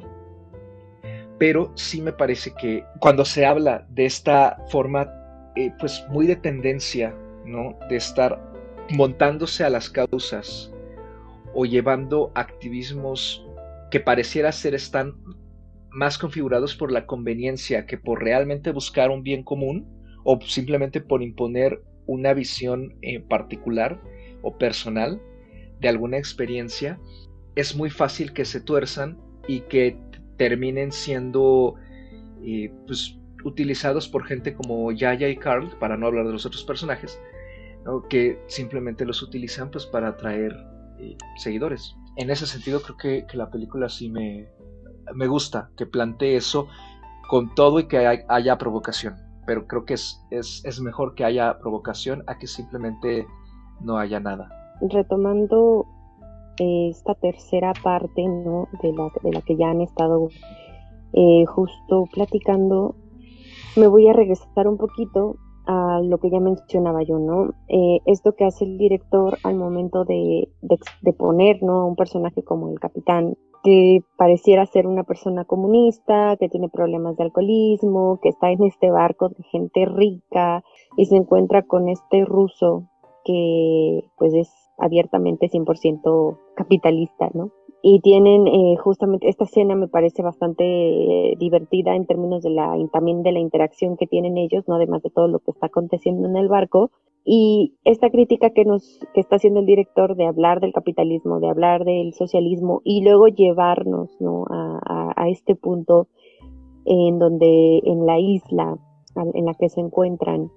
Pero sí me parece que cuando se habla de esta forma eh, pues muy de tendencia, ¿no? De estar montándose a las causas o llevando activismos que pareciera ser están más configurados por la conveniencia que por realmente buscar un bien común o simplemente por imponer una visión en particular o personal de alguna experiencia, es muy fácil que se tuerzan y que terminen siendo eh, pues, utilizados por gente como Yaya y Carl, para no hablar de los otros personajes, que simplemente los utilizan pues para atraer eh, seguidores. En ese sentido creo que, la película sí me, me gusta, que plantee eso con todo y que haya provocación, pero creo que es, es, mejor que haya provocación a que simplemente no haya nada. Retomando eh, esta tercera parte ¿no? de, la, de la que ya han estado eh, justo platicando, me voy a regresar un poquito a lo que ya mencionaba yo, ¿no? Eh, esto que hace el director al momento de, de, poner, ¿no? Un personaje como el capitán, que pareciera ser una persona comunista, que tiene problemas de alcoholismo, que está en este barco de gente rica y se encuentra con este ruso que pues es abiertamente 100% capitalista, ¿no? Y tienen eh, justamente esta escena me parece bastante eh, divertida en términos de la también de la interacción que tienen ellos no además de todo lo que está aconteciendo en el barco. Y esta crítica que nos que está haciendo el director de hablar del capitalismo de hablar del socialismo y luego llevarnos ¿no? a, a este punto en donde en la isla en la que se encuentran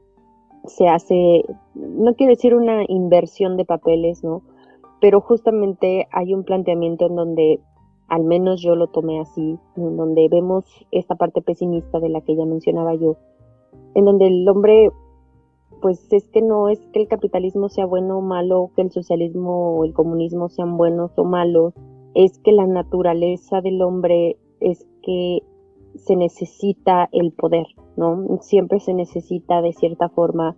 se hace no quiero decir una inversión de papeles no pero justamente hay un planteamiento en donde, al menos yo lo tomé así, en donde vemos esta parte pesimista de la que ya mencionaba yo, en donde el hombre, pues es que no es que el capitalismo sea bueno o malo, que el socialismo o el comunismo sean buenos o malos, es que la naturaleza del hombre es que se necesita el poder, ¿no? Siempre se necesita de cierta forma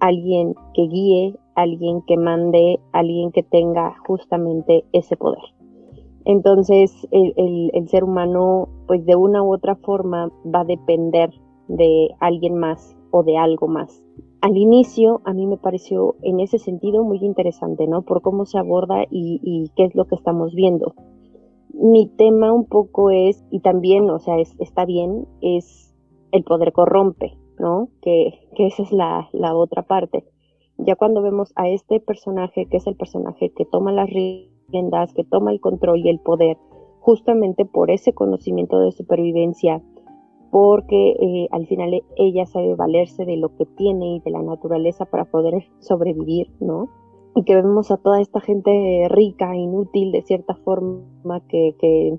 alguien que guíe, alguien que mande, alguien que tenga justamente ese poder. Entonces el, ser humano pues de una u otra forma va a depender de alguien más o de algo más. Al inicio a mí me pareció en ese sentido muy interesante, ¿no? Por cómo se aborda y, qué es lo que estamos viendo. Mi tema un poco es, y también, o sea, está bien, es el poder corrompe, ¿no? Que, esa es la, otra parte. Ya cuando vemos a este personaje, que es el personaje que toma las riendas, que toma el control y el poder, justamente por ese conocimiento de supervivencia, porque eh, al final ella sabe valerse de lo que tiene y de la naturaleza para poder sobrevivir, ¿no? Y que vemos a toda esta gente rica, inútil de cierta forma, que, que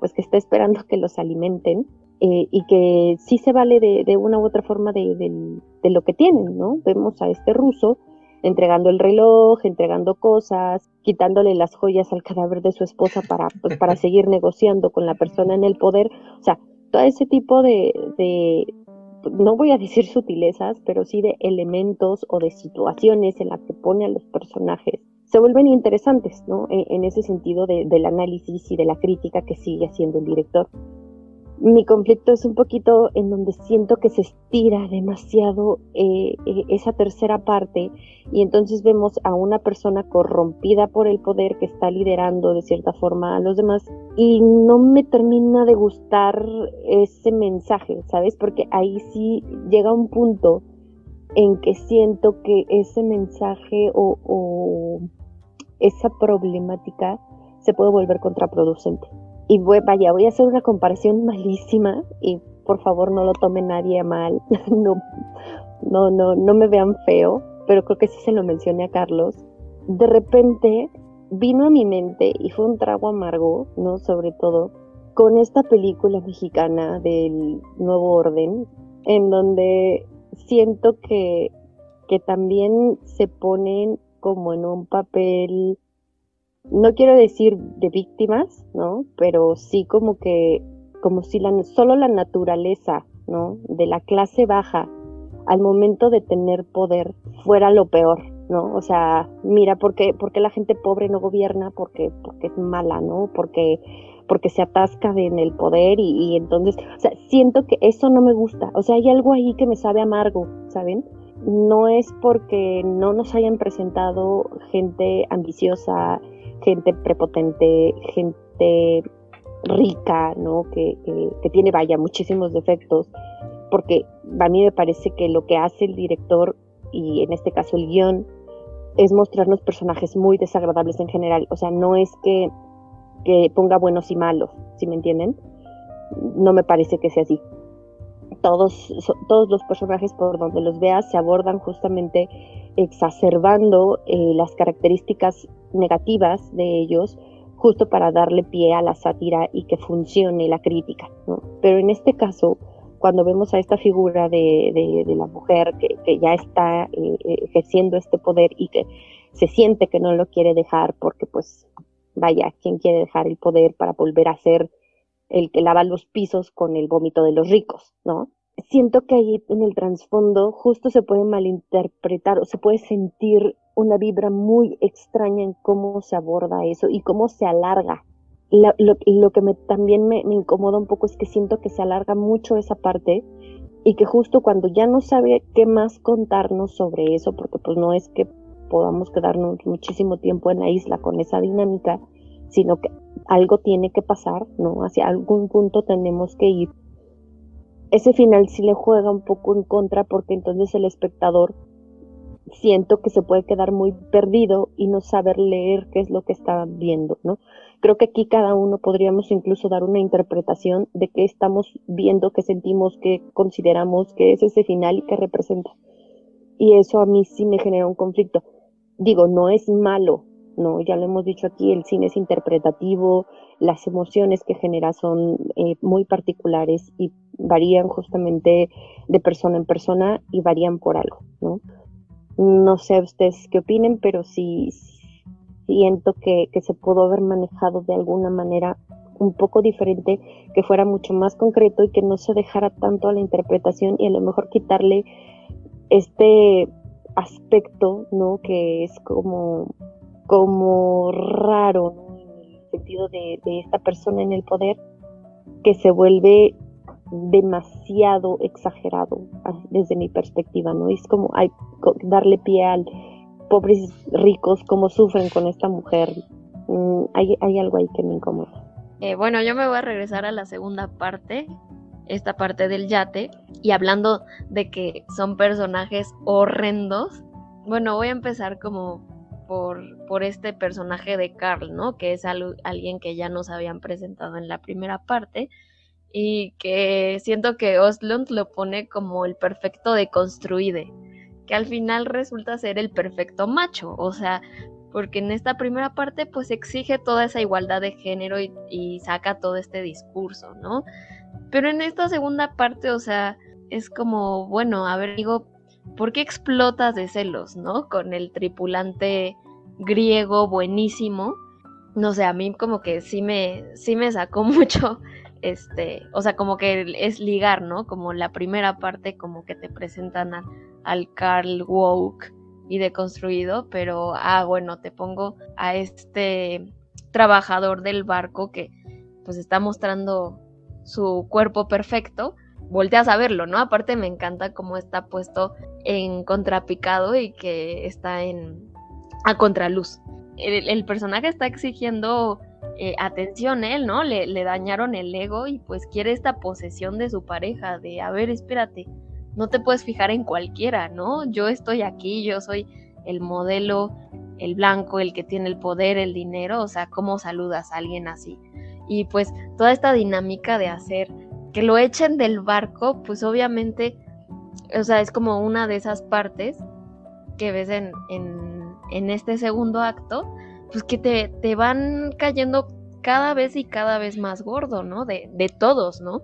pues que está esperando que los alimenten eh, y que sí se vale de, una u otra forma de, de, lo que tienen, ¿no? Vemos a este ruso entregando el reloj, entregando cosas, quitándole las joyas al cadáver de su esposa para, pues, para *laughs* seguir negociando con la persona en el poder. O sea, todo ese tipo de, de, no voy a decir sutilezas, pero sí de elementos o de situaciones en las que pone a los personajes, se vuelven interesantes, ¿no? En, en ese sentido de, del análisis y de la crítica que sigue haciendo el director mi conflicto es un poquito en donde siento que se estira demasiado eh, eh, esa tercera parte y entonces vemos a una persona corrompida por el poder que está liderando de cierta forma a los demás y no me termina de gustar ese mensaje, ¿sabes? Porque ahí sí llega un punto en que siento que ese mensaje o, o esa problemática se puede volver contraproducente. Y vaya, voy a hacer una comparación malísima y por favor no lo tome nadie mal, *laughs* no, no, no, no me vean feo, pero creo que sí se lo mencioné a Carlos. De repente vino a mi mente y fue un trago amargo, ¿no? Sobre todo con esta película mexicana del Nuevo Orden, en donde siento que, que también se ponen como en un papel no quiero decir de víctimas, ¿no? Pero sí como que, como si la, solo la naturaleza, ¿no? De la clase baja al momento de tener poder fuera lo peor, ¿no? O sea, mira, ¿por qué, la gente pobre no gobierna? Porque, porque es mala, ¿no? Porque, porque se atasca en el poder y, y entonces, o sea, siento que eso no me gusta, o sea, hay algo ahí que me sabe amargo, ¿saben? No es porque no nos hayan presentado gente ambiciosa, gente prepotente, gente rica, ¿no? Que, tiene, vaya, muchísimos defectos, porque a mí me parece que lo que hace el director, y en este caso el guion, es mostrarnos personajes muy desagradables en general. O sea, no es que, que ponga buenos y malos, ¿sí me entienden? No me parece que sea así. Todos, todos los personajes por donde los veas se abordan justamente exacerbando eh, las características negativas de ellos justo para darle pie a la sátira y que funcione la crítica. Pero en este caso, cuando vemos a esta figura de, la mujer que, ya está eh, ejerciendo este poder y que se siente que no lo quiere dejar porque pues vaya, ¿quién quiere dejar el poder para volver a ser el que lava los pisos con el vómito de los ricos, ¿no? Siento que ahí en el trasfondo justo se puede malinterpretar o se puede sentir una vibra muy extraña en cómo se aborda eso y cómo se alarga. Lo, que también me, me, incomoda un poco es que siento que se alarga mucho esa parte y que justo cuando ya no sabe qué más contarnos sobre eso, porque pues no es que podamos quedarnos muchísimo tiempo en la isla con esa dinámica, sino que algo tiene que pasar, ¿no? Hacia algún punto tenemos que ir ese final sí le juega un poco en contra porque entonces el espectador siento que se puede quedar muy perdido y no saber leer qué es lo que está viendo, ¿no? Creo que aquí cada uno podríamos incluso dar una interpretación de qué estamos viendo, qué sentimos, qué consideramos que es ese final y qué representa. Y eso a mí sí me genera un conflicto. Digo, no es malo, ¿no? Ya lo hemos dicho aquí, el cine es interpretativo, las emociones que genera son eh, muy particulares y varían justamente de persona en persona y varían por algo, ¿no? No sé ustedes qué opinen, pero sí siento que, que se pudo haber manejado de alguna manera un poco diferente, que fuera mucho más concreto y que no se dejara tanto a la interpretación y a lo mejor quitarle este aspecto, ¿no? Que es como, como raro, ¿no? sentido de, esta persona en el poder que se vuelve demasiado exagerado ah, desde mi perspectiva, ¿no? Es como hay, darle pie al pobres ricos, como sufren con esta mujer. Mm, hay, hay, algo ahí que me incomoda. Eh, bueno, yo me voy a regresar a la segunda parte, esta parte del yate, y hablando de que son personajes horrendos, bueno, voy a empezar como por, este personaje de Carl, ¿no? Que es alguien que ya nos habían presentado en la primera parte y que siento que Oslund lo pone como el perfecto deconstruide, que al final resulta ser el perfecto macho, o sea, porque en esta primera parte pues exige toda esa igualdad de género y, y saca todo este discurso, ¿no? Pero en esta segunda parte, o sea, es como, bueno, a ver, digo, ¿por qué explotas de celos, no? Con el tripulante griego buenísimo. No sé, a mí como que sí me, sí me sacó *laughs* mucho, este, o sea, como que es ligar, ¿no? Como la primera parte, como que te presentan al Carl Woke y deconstruido, pero, ah, bueno, te pongo a este trabajador del barco que pues está mostrando su cuerpo perfecto, volteas a verlo, ¿no? Aparte me encanta cómo está puesto en contrapicado y que está en a contraluz. El, personaje está exigiendo eh, atención él, ¿no? Le, le, dañaron el ego y pues quiere esta posesión de su pareja, de, a ver, espérate, no te puedes fijar en cualquiera, ¿no? Yo estoy aquí, yo soy el modelo, el blanco, el que tiene el poder, el dinero, o sea, ¿cómo saludas a alguien así? Y pues toda esta dinámica de hacer que lo echen del barco, pues obviamente, o sea, es como una de esas partes que ves en, en, este segundo acto, pues que te, te, van cayendo cada vez y cada vez más gordo, ¿no? De, de todos, ¿no?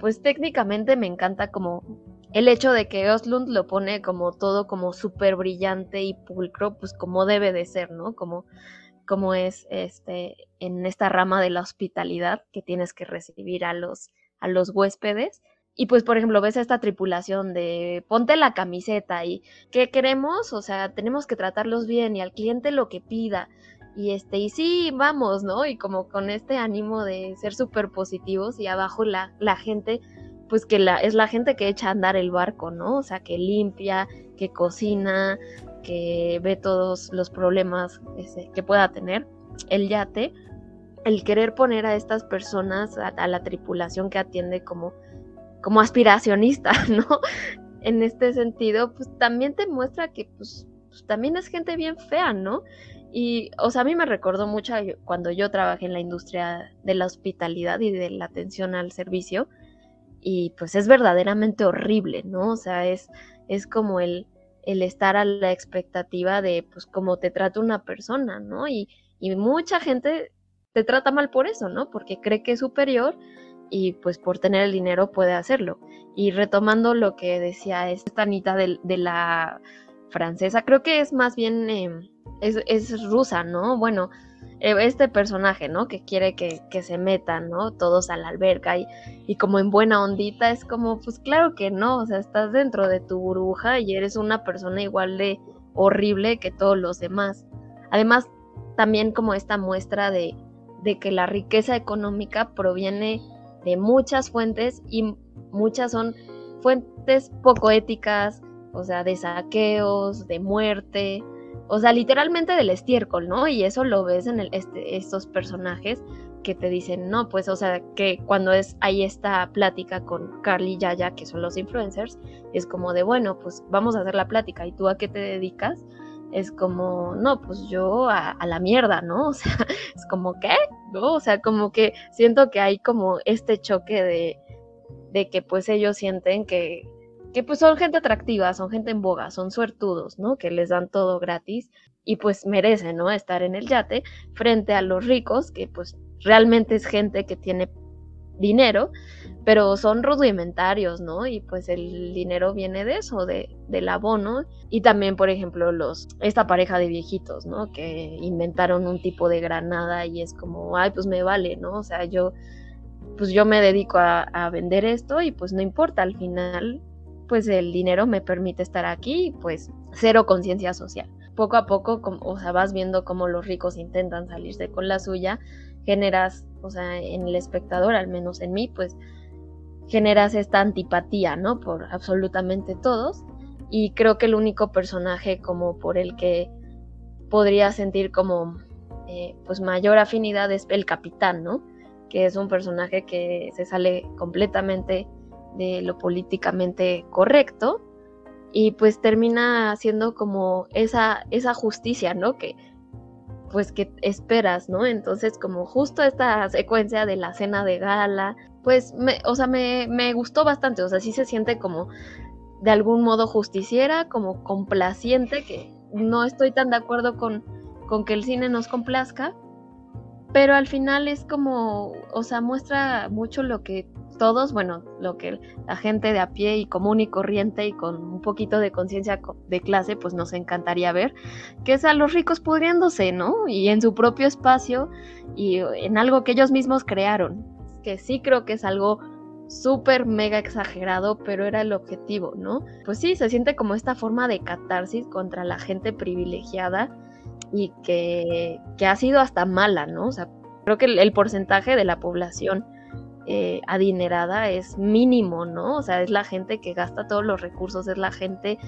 Pues técnicamente me encanta como el hecho de que Oslund lo pone como todo como súper brillante y pulcro, pues como debe de ser, ¿no? Como, como es este en esta rama de la hospitalidad que tienes que recibir a los a los huéspedes. Y pues, por ejemplo, ves a esta tripulación de ponte la camiseta y ¿qué queremos? O sea, tenemos que tratarlos bien y al cliente lo que pida. Y este, y sí, vamos, ¿no? Y como con este ánimo de ser súper positivos y abajo la, la gente, pues que la, es la gente que echa a andar el barco, ¿no? O sea, que limpia, que cocina, que ve todos los problemas ese, que pueda tener el yate el querer poner a estas personas, a, la tripulación que atiende como, como aspiracionista, *laughs* ¿no? En este sentido, pues también te muestra que pues, pues, también es gente bien fea, ¿no? Y, o sea, a mí me recordó mucho cuando yo trabajé en la industria de la hospitalidad y de la atención al servicio, y pues es verdaderamente horrible, ¿no? O sea, es, es como el, el estar a la expectativa de, pues, cómo te trata una persona, ¿no? Y, y mucha gente te trata mal por eso, ¿no? Porque cree que es superior y pues por tener el dinero puede hacerlo. Y retomando lo que decía esta Anita de, la francesa, creo que es más bien, em, es, rusa, ¿no? Bueno, eh, este personaje, ¿no? Que quiere que, se metan, ¿no? Todos a la alberca y, y, como en buena ondita es como, pues claro que no, o sea, estás dentro de tu burbuja y eres una persona igual de horrible que todos los demás. Además, también como esta muestra de, de que la riqueza económica proviene de muchas fuentes y muchas son fuentes poco éticas, o sea, de saqueos, de muerte, o sea, literalmente del estiércol, ¿no? Y eso lo ves en este, estos personajes que te dicen, no, pues, o sea, que cuando es ahí esta plática con Carly y Yaya, que son los influencers, es como de, bueno, pues vamos a hacer la plática, ¿y tú a qué te dedicas? Es como, no, pues yo a, la mierda, ¿no? *laughs* O sea, es como, ¿qué? ¿No? O sea, como que siento que hay como este choque de, de que pues ellos sienten que, que pues son gente atractiva, son gente en boga, son suertudos, ¿no? Que les dan todo gratis y pues merecen, ¿no? Estar en el yate frente a los ricos, que pues realmente es gente que tiene dinero, pero son rudimentarios, ¿no? Y pues el dinero viene de eso, de, del abono. Y también, por ejemplo, los, esta pareja de viejitos, ¿no? Que inventaron un tipo de granada y es como, ay, pues me vale, ¿no? O sea, yo, pues yo me dedico a, a vender esto y pues no importa, al final, pues el dinero me permite estar aquí pues cero conciencia social. Poco a poco, o sea, vas viendo cómo los ricos intentan salirse con la suya, generas, o sea, en el espectador, al menos en mí, pues generas esta antipatía, ¿no? Por absolutamente todos. Y creo que el único personaje como por el que podría sentir como eh, pues mayor afinidad es el capitán, ¿no? Que es un personaje que se sale completamente de lo políticamente correcto y pues termina siendo como esa, esa justicia, ¿no? Que pues que esperas, ¿no? Entonces como justo esta secuencia de la cena de gala, pues, me, o sea, me, me gustó bastante, o sea, sí se siente como de algún modo justiciera, como complaciente, que no estoy tan de acuerdo con, con que el cine nos complazca, pero al final es como, o sea, muestra mucho lo que todos, bueno, lo que la gente de a pie y común y corriente y con un poquito de conciencia de clase, pues nos encantaría ver, que es a los ricos pudriéndose, ¿no? Y en su propio espacio y en algo que ellos mismos crearon, que sí creo que es algo súper mega exagerado, pero era el objetivo, ¿no? Pues sí, se siente como esta forma de catarsis contra la gente privilegiada y que, que ha sido hasta mala, ¿no? O sea, creo que el, el porcentaje de la población eh, adinerada es mínimo, ¿no? O sea, es la gente que gasta todos los recursos, es la gente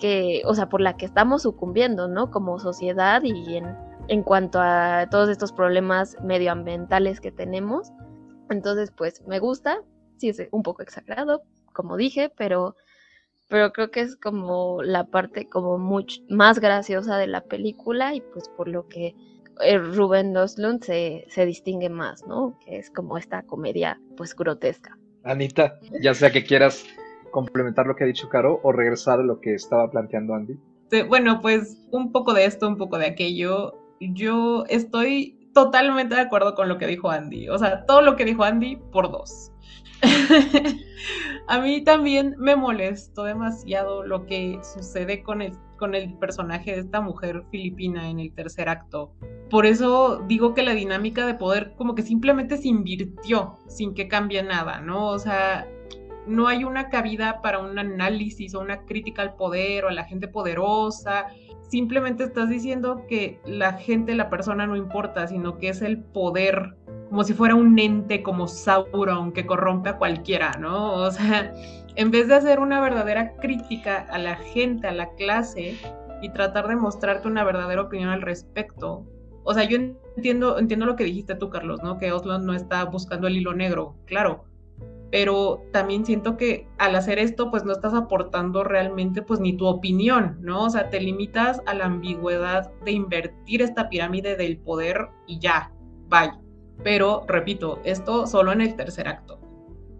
que, o sea, por la que estamos sucumbiendo, ¿no? Como sociedad y en, cuanto a todos estos problemas medioambientales que tenemos. Entonces, pues me gusta, sí es un poco exagerado, como dije, pero, pero creo que es como la parte como mucho más graciosa de la película y pues por lo que Rubén Oslund se, se distingue más, ¿no? Que es como esta comedia pues grotesca. Anita, ya sea que quieras complementar lo que ha dicho Caro o regresar a lo que estaba planteando Andy. bueno, pues un poco de esto, un poco de aquello. Yo estoy totalmente de acuerdo con lo que dijo Andy. O sea, todo lo que dijo Andy por dos. *laughs* a mí también me molestó demasiado lo que sucede con el, con el personaje de esta mujer filipina en el tercer acto. Por eso digo que la dinámica de poder como que simplemente se invirtió sin que cambie nada, ¿no? O sea, no hay una cabida para un análisis o una crítica al poder o a la gente poderosa. Simplemente estás diciendo que la gente, la persona no importa, sino que es el poder como si fuera un ente como Sauron que corrompe a cualquiera, ¿no? O sea, en vez de hacer una verdadera crítica a la gente, a la clase y tratar de mostrarte una verdadera opinión al respecto. O sea, yo entiendo, entiendo lo que dijiste tú, Carlos, ¿no? Que Oslo no está buscando el hilo negro, claro. Pero también siento que al hacer esto, pues no estás aportando realmente, pues ni tu opinión, ¿no? O sea, te limitas a la ambigüedad de invertir esta pirámide del poder y ya, bye. Pero, repito, esto solo en el tercer acto,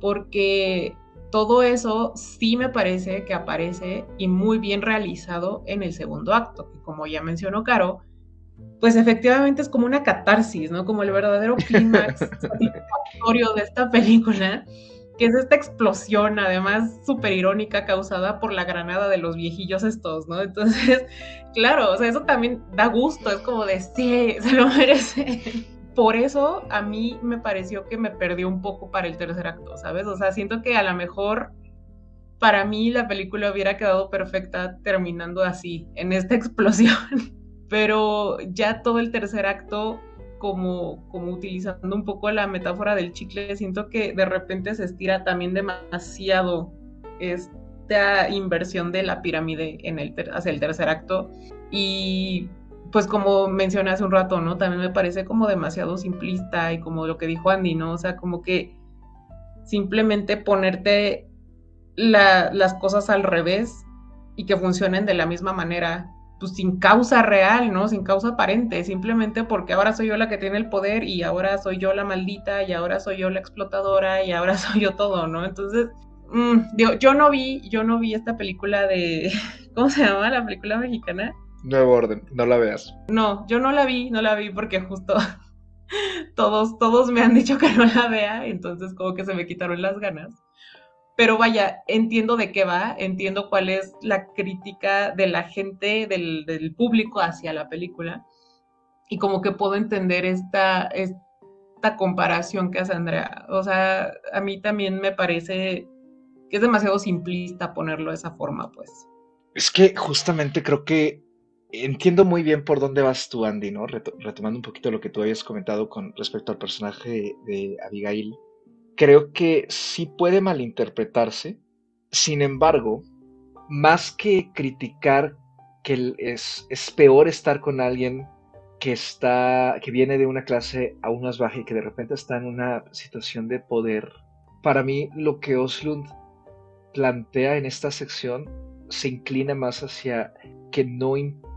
porque todo eso sí me parece que aparece y muy bien realizado en el segundo acto, que como ya mencionó Caro, pues efectivamente es como una catarsis, ¿no? Como el verdadero *laughs* clímax satisfactorio de esta película, que es esta explosión, además súper irónica, causada por la granada de los viejillos estos, ¿no? Entonces, *laughs* claro, o sea, eso también da gusto, es como de, sí, se lo merece por eso a mí me pareció que me perdió un poco para el tercer acto, ¿sabes? O sea, siento que a lo mejor para mí la película hubiera quedado perfecta terminando así, en esta *laughs* explosión. Pero ya todo el tercer acto, como, como utilizando un poco la metáfora del chicle, siento que de repente se estira también demasiado esta inversión de la pirámide en el hacia el tercer acto. Y pues como mencioné hace un rato, ¿no? También me parece como demasiado simplista y como lo que dijo Andy, ¿no? O sea, como que simplemente ponerte las cosas al revés y que funcionen de la misma manera, pues sin causa real, ¿no? Sin causa aparente, simplemente porque ahora soy yo la que tiene el poder y ahora soy yo la maldita y ahora soy yo la explotadora y ahora *laughs* soy yo todo, ¿no? Entonces, mm, yo no vi, yo no vi esta película de, *laughs* ¿cómo se llama la película mexicana? Nuevo orden, no la veas. No, yo no la vi, no la vi porque justo *laughs* todos, todos me han dicho que no la vea, entonces como que se me quitaron las ganas. Pero vaya, entiendo de qué va, entiendo cuál es la crítica de la gente, del, del público hacia la película. Y como que puedo entender esta, esta comparación que hace Andrea. O sea, a mí también me parece que es demasiado simplista ponerlo de esa forma, pues. Es que justamente creo que entiendo muy bien por dónde vas tú, Andy, ¿no? retomando un poquito lo que tú habías comentado con respecto al personaje de Abigail. Creo que sí puede malinterpretarse. Sin embargo, más que criticar que es, es peor estar con alguien que está, que viene de una clase aún más baja y que de repente está en una situación de poder. Para mí, lo que Oslund plantea en esta sección se inclina más hacia que no importa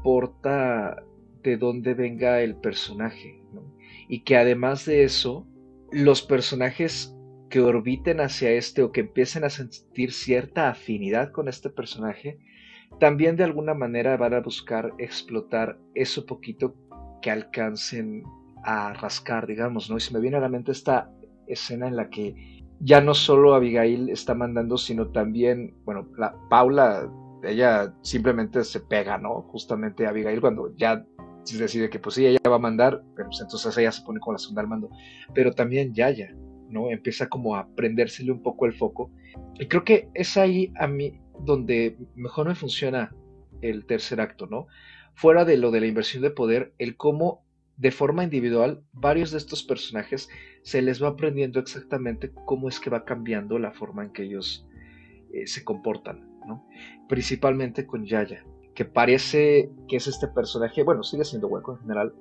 de dónde venga el personaje, y que además de eso, los personajes que orbiten hacia este o que empiecen a sentir cierta afinidad con este personaje, también de alguna manera van a buscar explotar eso poquito que alcancen a rascar, digamos, ¿no? Y se me viene a la mente esta escena en la que ya no solo Abigail está mandando, sino también, bueno, la Paula, ella simplemente se pega, ¿no? Justamente a Abigail cuando ya decide que pues sí, ella va a mandar, pero pues entonces ella se pone con la segunda al mando. Pero también Yaya, ¿no? Empieza como a prendérsele un poco el foco. Y creo que es ahí a mí donde mejor me funciona el tercer acto, ¿no? Fuera de lo de la inversión de poder, el cómo de forma individual varios de estos personajes se les va aprendiendo exactamente cómo es que va cambiando la forma en que ellos eh, se comportan, Principalmente con Yaya, que parece que es este personaje, bueno, sigue siendo hueco en general,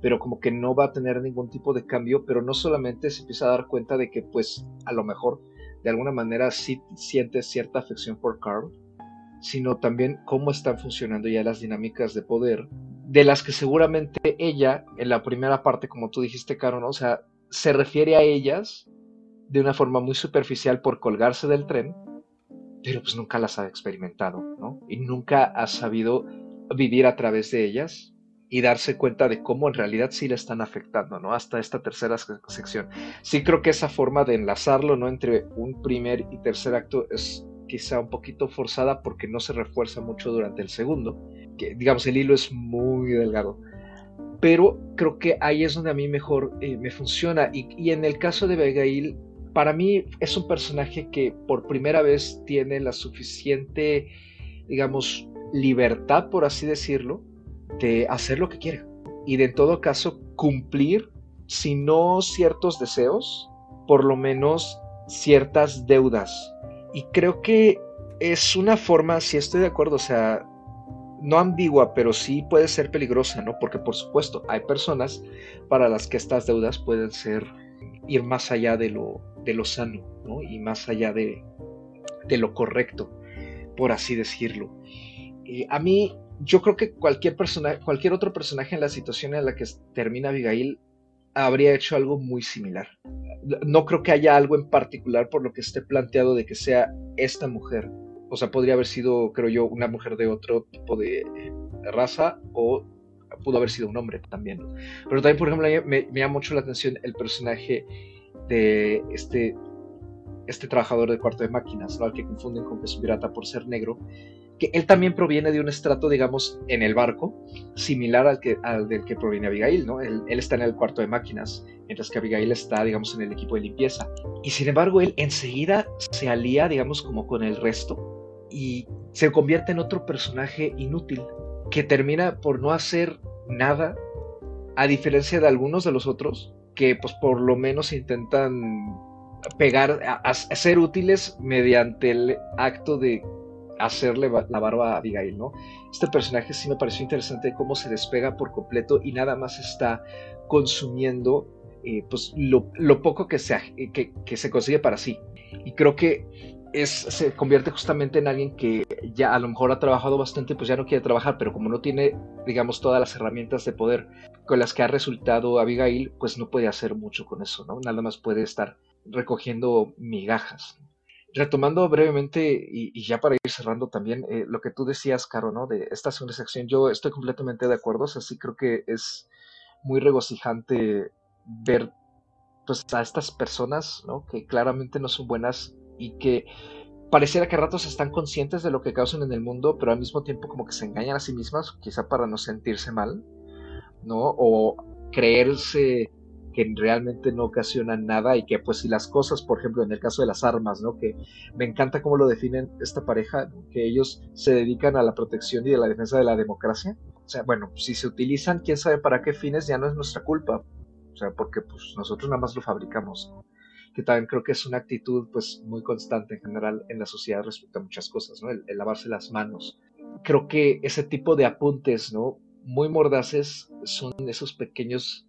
pero como que no va a tener ningún tipo de cambio, pero no solamente se empieza a dar cuenta de que pues a lo mejor de alguna manera sí siente cierta afección por Carl, sino también cómo están funcionando ya las dinámicas de poder, de las que seguramente ella, en la primera parte, como tú dijiste, Caro, o sea, se refiere a ellas de una forma muy superficial por colgarse del tren, pero pues nunca las ha experimentado, ¿no? Y nunca ha sabido vivir a través de ellas y darse cuenta de cómo en realidad sí le están afectando, ¿no? Hasta esta tercera sección. Sí creo que esa forma de enlazarlo, ¿no? Entre un primer y tercer acto es quizá un poquito forzada porque no se refuerza mucho durante el segundo, que digamos el hilo es muy delgado. Pero creo que ahí es donde a mí mejor eh, me funciona. Y, en el caso de Abigail, para mí es un personaje que por primera vez tiene la suficiente, digamos, libertad, por así decirlo, de hacer lo que quiera. Y de en todo caso cumplir, si no ciertos deseos, por lo menos ciertas deudas y creo que es una forma, si estoy de acuerdo, o sea, no ambigua, pero sí puede ser peligrosa, ¿no? Porque por supuesto hay personas para las que estas deudas pueden ser ir más allá de lo, de lo sano, ¿no? Y más allá de, de lo correcto, por así decirlo. Y a mí, yo creo que cualquier persona, cualquier otro personaje en la situación en la que termina Abigail habría hecho algo muy similar. No creo que haya algo en particular por lo que esté planteado de que sea esta mujer. O sea, podría haber sido, creo yo, una mujer de otro tipo de, raza o pudo haber sido un hombre también. Pero también, por ejemplo, me, me llama mucho la atención el personaje de este, este trabajador de cuarto de máquinas, al que confunden con que es un pirata por ser negro, que él también proviene de un estrato, digamos, en el barco, similar al, que, al del que proviene Abigail, ¿no? Él, está en el cuarto de máquinas, mientras que Abigail está, digamos, en el equipo de limpieza. Y sin embargo, él enseguida se alía, digamos, como con el resto y se convierte en otro personaje inútil, que termina por no hacer nada, a diferencia de algunos de los otros, que pues por lo menos intentan pegar, a ser útiles mediante el acto de hacerle la barba a Abigail, ¿no? Este personaje sí me pareció interesante cómo se despega por completo y nada más está consumiendo eh, pues lo, poco que se, que, que, se consigue para sí. Y creo que es, se convierte justamente en alguien que ya a lo mejor ha trabajado bastante, pues ya no quiere trabajar, pero como no tiene, digamos, todas las herramientas de poder con las que ha resultado Abigail, pues no puede hacer mucho con eso, ¿no? Nada más puede estar recogiendo migajas retomando brevemente y, ya para ir cerrando también eh, lo que tú decías, Caro, ¿no? De esta segunda sección, yo estoy completamente de acuerdo, o sea, sí creo que es muy regocijante ver pues a estas personas, ¿no? Que claramente no son buenas y que pareciera que a ratos están conscientes de lo que causan en el mundo, pero al mismo tiempo como que se engañan a sí mismas, quizá para no sentirse mal, ¿no? O creerse que realmente no ocasionan nada y que pues si las cosas, por ejemplo, en el caso de las armas, ¿no? Que me encanta cómo lo definen esta pareja, que ellos se dedican a la protección y a la defensa de la democracia. O sea, bueno, si se utilizan, quién sabe para qué fines, ya no es nuestra culpa. O sea, porque pues nosotros nada más lo fabricamos. Que también creo que es una actitud pues muy constante en general en la sociedad respecto a muchas cosas, ¿no? el lavarse las manos. Creo que ese tipo de apuntes, ¿no? Muy mordaces son esos pequeños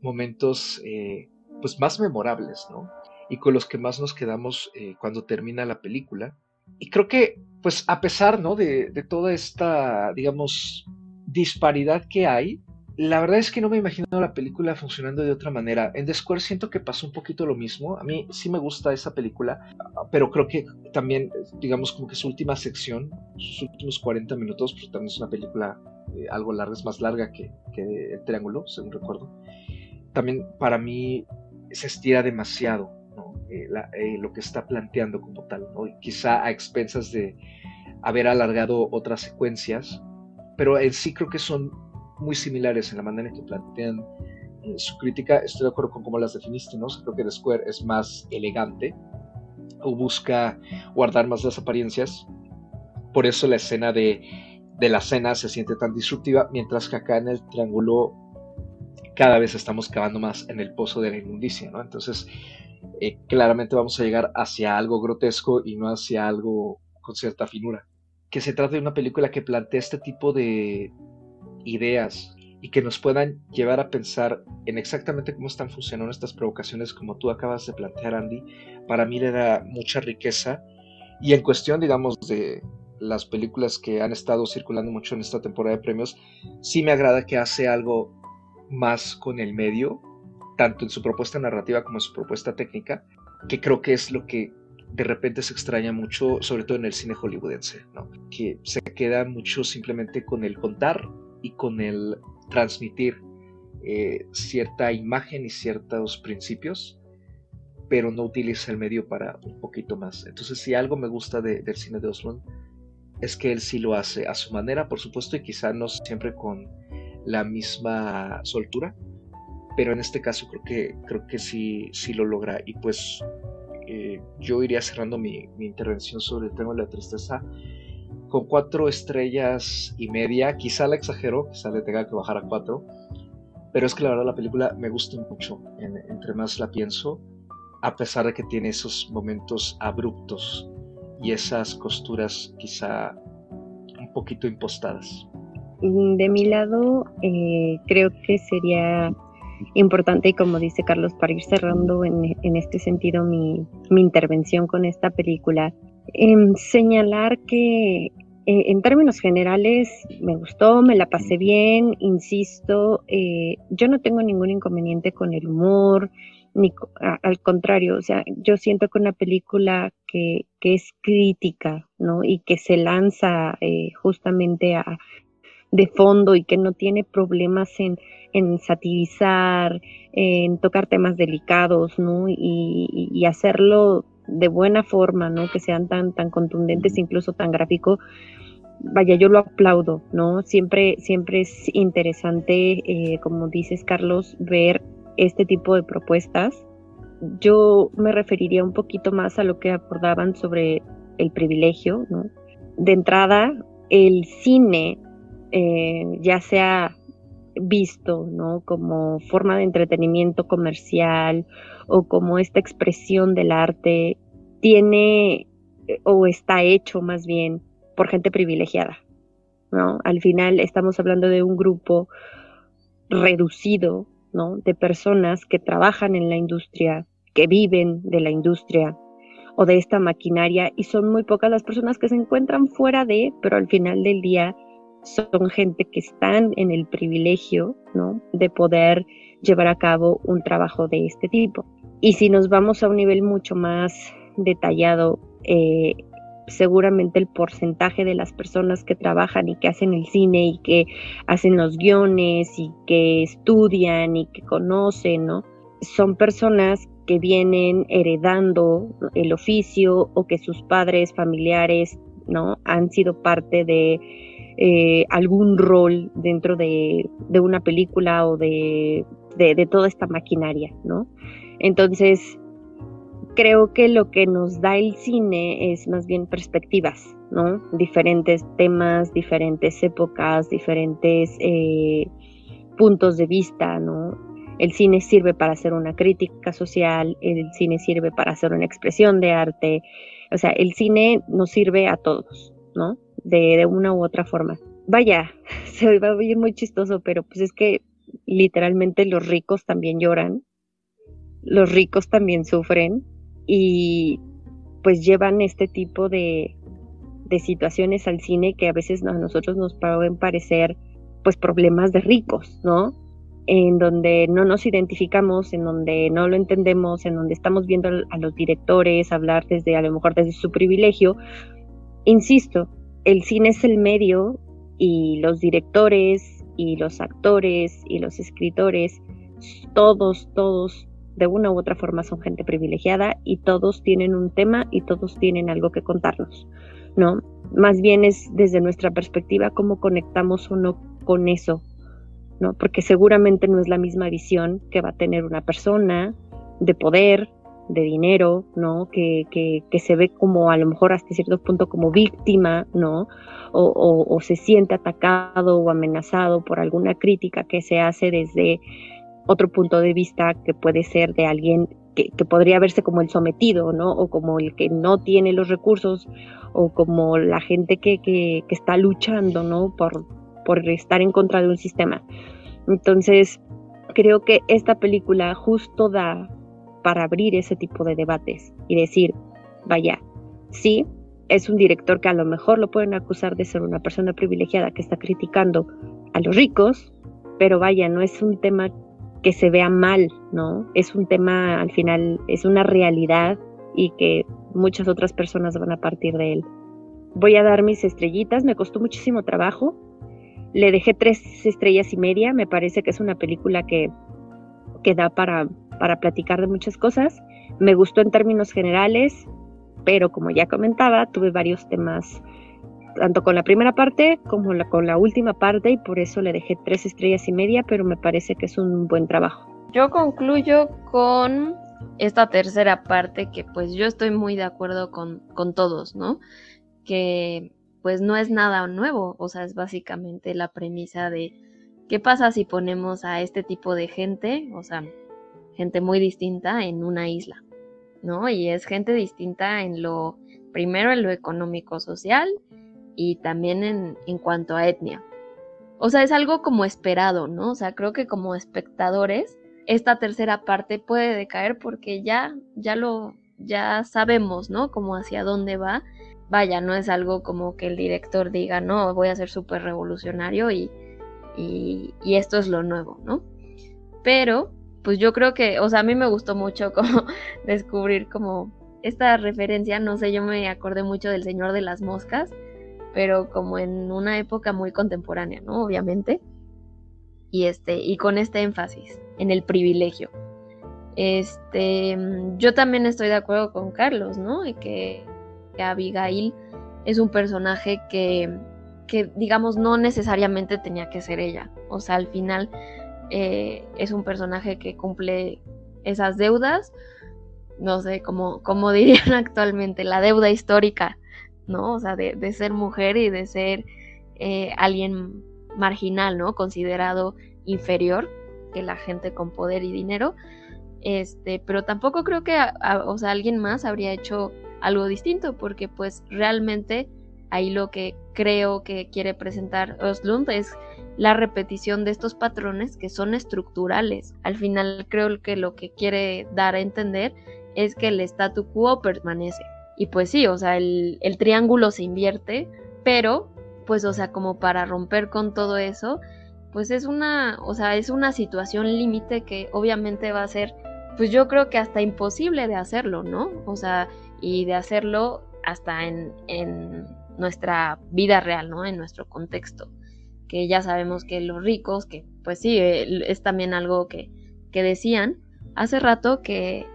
momentos eh, pues más memorables, ¿no? Y con los que más nos quedamos eh, cuando termina la película. Y creo que, pues a pesar, ¿no? De, de, toda esta, digamos, disparidad que hay, la verdad es que no me imagino la película funcionando de otra manera. En The Square siento que pasó un poquito lo mismo. A mí sí me gusta esa película, pero creo que también, digamos, como que su última sección, sus últimos 40 minutos, pues también es una película eh, algo larga, es más larga que, el triángulo, según recuerdo. También para mí se estira demasiado eh, eh, lo que está planteando como tal, quizá a expensas de haber alargado otras secuencias, pero en sí creo que son muy similares en la manera en que plantean su crítica. Estoy de acuerdo con cómo las definiste, ¿no? Creo que The Square es más elegante o busca guardar más las apariencias. Por eso la escena de de la cena se siente tan disruptiva, mientras que acá en el triángulo cada vez estamos cavando más en el pozo de la inmundicia, ¿no? Entonces, eh, claramente vamos a llegar hacia algo grotesco y no hacia algo con cierta finura. Que se trata de una película que plantea este tipo de ideas y que nos puedan llevar a pensar en exactamente cómo están funcionando estas provocaciones como tú acabas de plantear, Andy, para mí le da mucha riqueza. Y en cuestión, digamos, de, las películas que han estado circulando mucho en esta temporada de premios, sí me agrada que hace algo más con el medio, tanto en su propuesta narrativa como en su propuesta técnica, que creo que es lo que de repente se extraña mucho, sobre todo en el cine hollywoodense, que se queda mucho simplemente con el contar y con el transmitir eh, cierta imagen y ciertos principios, pero no utiliza el medio para un poquito más. Entonces, si algo me gusta del cine de Oslo es que él sí lo hace a su manera, por supuesto, y quizá no siempre con la misma soltura, pero en este caso creo que, creo que sí, sí lo logra. Y pues eh, yo iría cerrando mi, intervención sobre el tema de la tristeza con cuatro estrellas y media, quizá la exagero, quizá le tenga que bajar a cuatro, pero es que la verdad la película me gusta mucho, entre más la pienso, a pesar de que tiene esos momentos abruptos y esas costuras quizá un poquito impostadas? De mi lado, eh, creo que sería importante, y como dice Carlos, para ir cerrando en, este sentido mi, intervención con esta película, em, señalar que eh, en términos generales me gustó, me la pasé bien, insisto, eh, yo no tengo ningún inconveniente con el humor, ni al contrario, o sea, yo siento que una película que, es crítica, ¿no? Y que se lanza eh, justamente a, de fondo y que no tiene problemas en, en satirizar, en tocar temas delicados, ¿no? Y, hacerlo de buena forma, ¿no? Que sean tan, tan contundentes, incluso tan gráfico. Vaya, yo lo aplaudo, ¿no? Siempre, siempre es interesante, eh, como dices, Carlos, ver este tipo de propuestas. Yo me referiría un poquito más a lo que abordaban sobre el privilegio. ¿no? De entrada, el cine, eh, ya sea visto ¿no? como forma de entretenimiento comercial o como esta expresión del arte, tiene o está hecho más bien por gente privilegiada. ¿no? Al final estamos hablando de un grupo reducido de personas que trabajan en la industria, que viven de la industria o de esta maquinaria y son muy pocas las personas que se encuentran fuera de, pero al final del día son gente que están en el privilegio, De poder llevar a cabo un trabajo de este tipo. Y si nos vamos a un nivel mucho más detallado, eh, seguramente el porcentaje de las personas que trabajan y que hacen el cine y que hacen los guiones y que estudian y que conocen, ¿no? Son personas que vienen heredando el oficio o que sus padres familiares, ¿no? Han sido parte de eh, algún rol dentro de, una película o de, de, toda esta maquinaria, ¿no? Entonces, creo que lo que nos da el cine es más bien perspectivas, ¿no? Diferentes temas, diferentes épocas, diferentes eh, puntos de vista, ¿no? El cine sirve para hacer una crítica social, el cine sirve para hacer una expresión de arte, o sea, el cine nos sirve a todos, ¿no? De, de una u otra forma. Vaya, *laughs* se va a oír muy chistoso, pero pues es que literalmente los ricos también lloran, los ricos también sufren, y pues llevan este tipo de, de situaciones al cine que a veces a nosotros nos pueden parecer pues problemas de ricos, ¿no? En donde no nos identificamos, en donde no lo entendemos, en donde estamos viendo a los directores hablar desde a lo mejor desde su privilegio. Insisto, el cine es el medio y los directores y los actores y los escritores, todos, todos de una u otra forma son gente privilegiada y todos tienen un tema y todos tienen algo que contarnos, ¿no? Más bien es desde nuestra perspectiva cómo conectamos uno con eso, ¿no? Porque seguramente no es la misma visión que va a tener una persona de poder, de dinero, ¿no? Que, que, que, se ve como a lo mejor hasta cierto punto como víctima, ¿no? O, o, se siente atacado o amenazado por alguna crítica que se hace desde otro punto de vista que puede ser de alguien que, que, podría verse como el sometido, ¿no? O como el que no tiene los recursos, o como la gente que, que, que está luchando, ¿no? Por, por estar en contra de un sistema. Entonces, creo que esta película justo da para abrir ese tipo de debates y decir, vaya, sí, es un director que a lo mejor lo pueden acusar de ser una persona privilegiada que está criticando a los ricos, pero vaya, no es un tema que se vea mal, ¿no? Es un tema, al final, es una realidad y que muchas otras personas van a partir de él. Voy a dar mis estrellitas, me costó muchísimo trabajo, le dejé tres estrellas y media, me parece que es una película que, que da para para platicar de muchas cosas. Me gustó en términos generales, pero como ya comentaba, tuve varios temas, tanto con la primera parte como la, con la última parte, y por eso le dejé tres estrellas y media, pero me parece que es un buen trabajo. Yo concluyo con esta tercera parte que pues yo estoy muy de acuerdo con, con todos, ¿no? Que pues no es nada nuevo, o sea, es básicamente la premisa de qué pasa si ponemos a este tipo de gente, o sea, gente muy distinta en una isla, ¿no? Y es gente distinta en lo, primero en lo económico-social y también en, en cuanto a etnia. O sea, es algo como esperado, ¿no? O sea, creo que como espectadores, esta tercera parte puede decaer porque ya, ya lo, ya sabemos, ¿no? Como hacia dónde va. Vaya, no es algo como que el director diga, no, voy a ser súper revolucionario y, y, esto es lo nuevo, ¿no? Pero pues yo creo que, o sea, a mí me gustó mucho *laughs* como descubrir como esta referencia, no sé, yo me acordé mucho del Señor de las Moscas, pero como en una época muy contemporánea, ¿no? Obviamente. Y este, y con este énfasis en el privilegio. Este, yo también estoy de acuerdo con Carlos, ¿no? Y que, que Abigail es un personaje que, que, digamos, no necesariamente tenía que ser ella. O sea, al final eh, es un personaje que cumple esas deudas, no sé, como, como *laughs* dirían actualmente, la deuda histórica, ¿no? O sea, de, ser mujer y de ser eh, alguien marginal, ¿no? Considerado inferior que la gente con poder y dinero. Este, pero tampoco creo que, o sea, alguien más habría hecho algo distinto, porque pues realmente ahí lo que creo que quiere presentar Oslund es la repetición de estos patrones que son estructurales. Al final creo que lo que quiere dar a entender es que el statu quo permanece. Y pues sí, o sea, el, el triángulo se invierte, pero pues, o sea, como para romper con todo eso, pues es una, o sea, es una situación límite que obviamente va a ser, pues yo creo que hasta imposible de hacerlo, ¿no? O sea, y de hacerlo hasta en, en nuestra vida real, ¿no? En nuestro contexto que ya sabemos que los ricos, que pues sí, es también algo que, que decían hace rato que,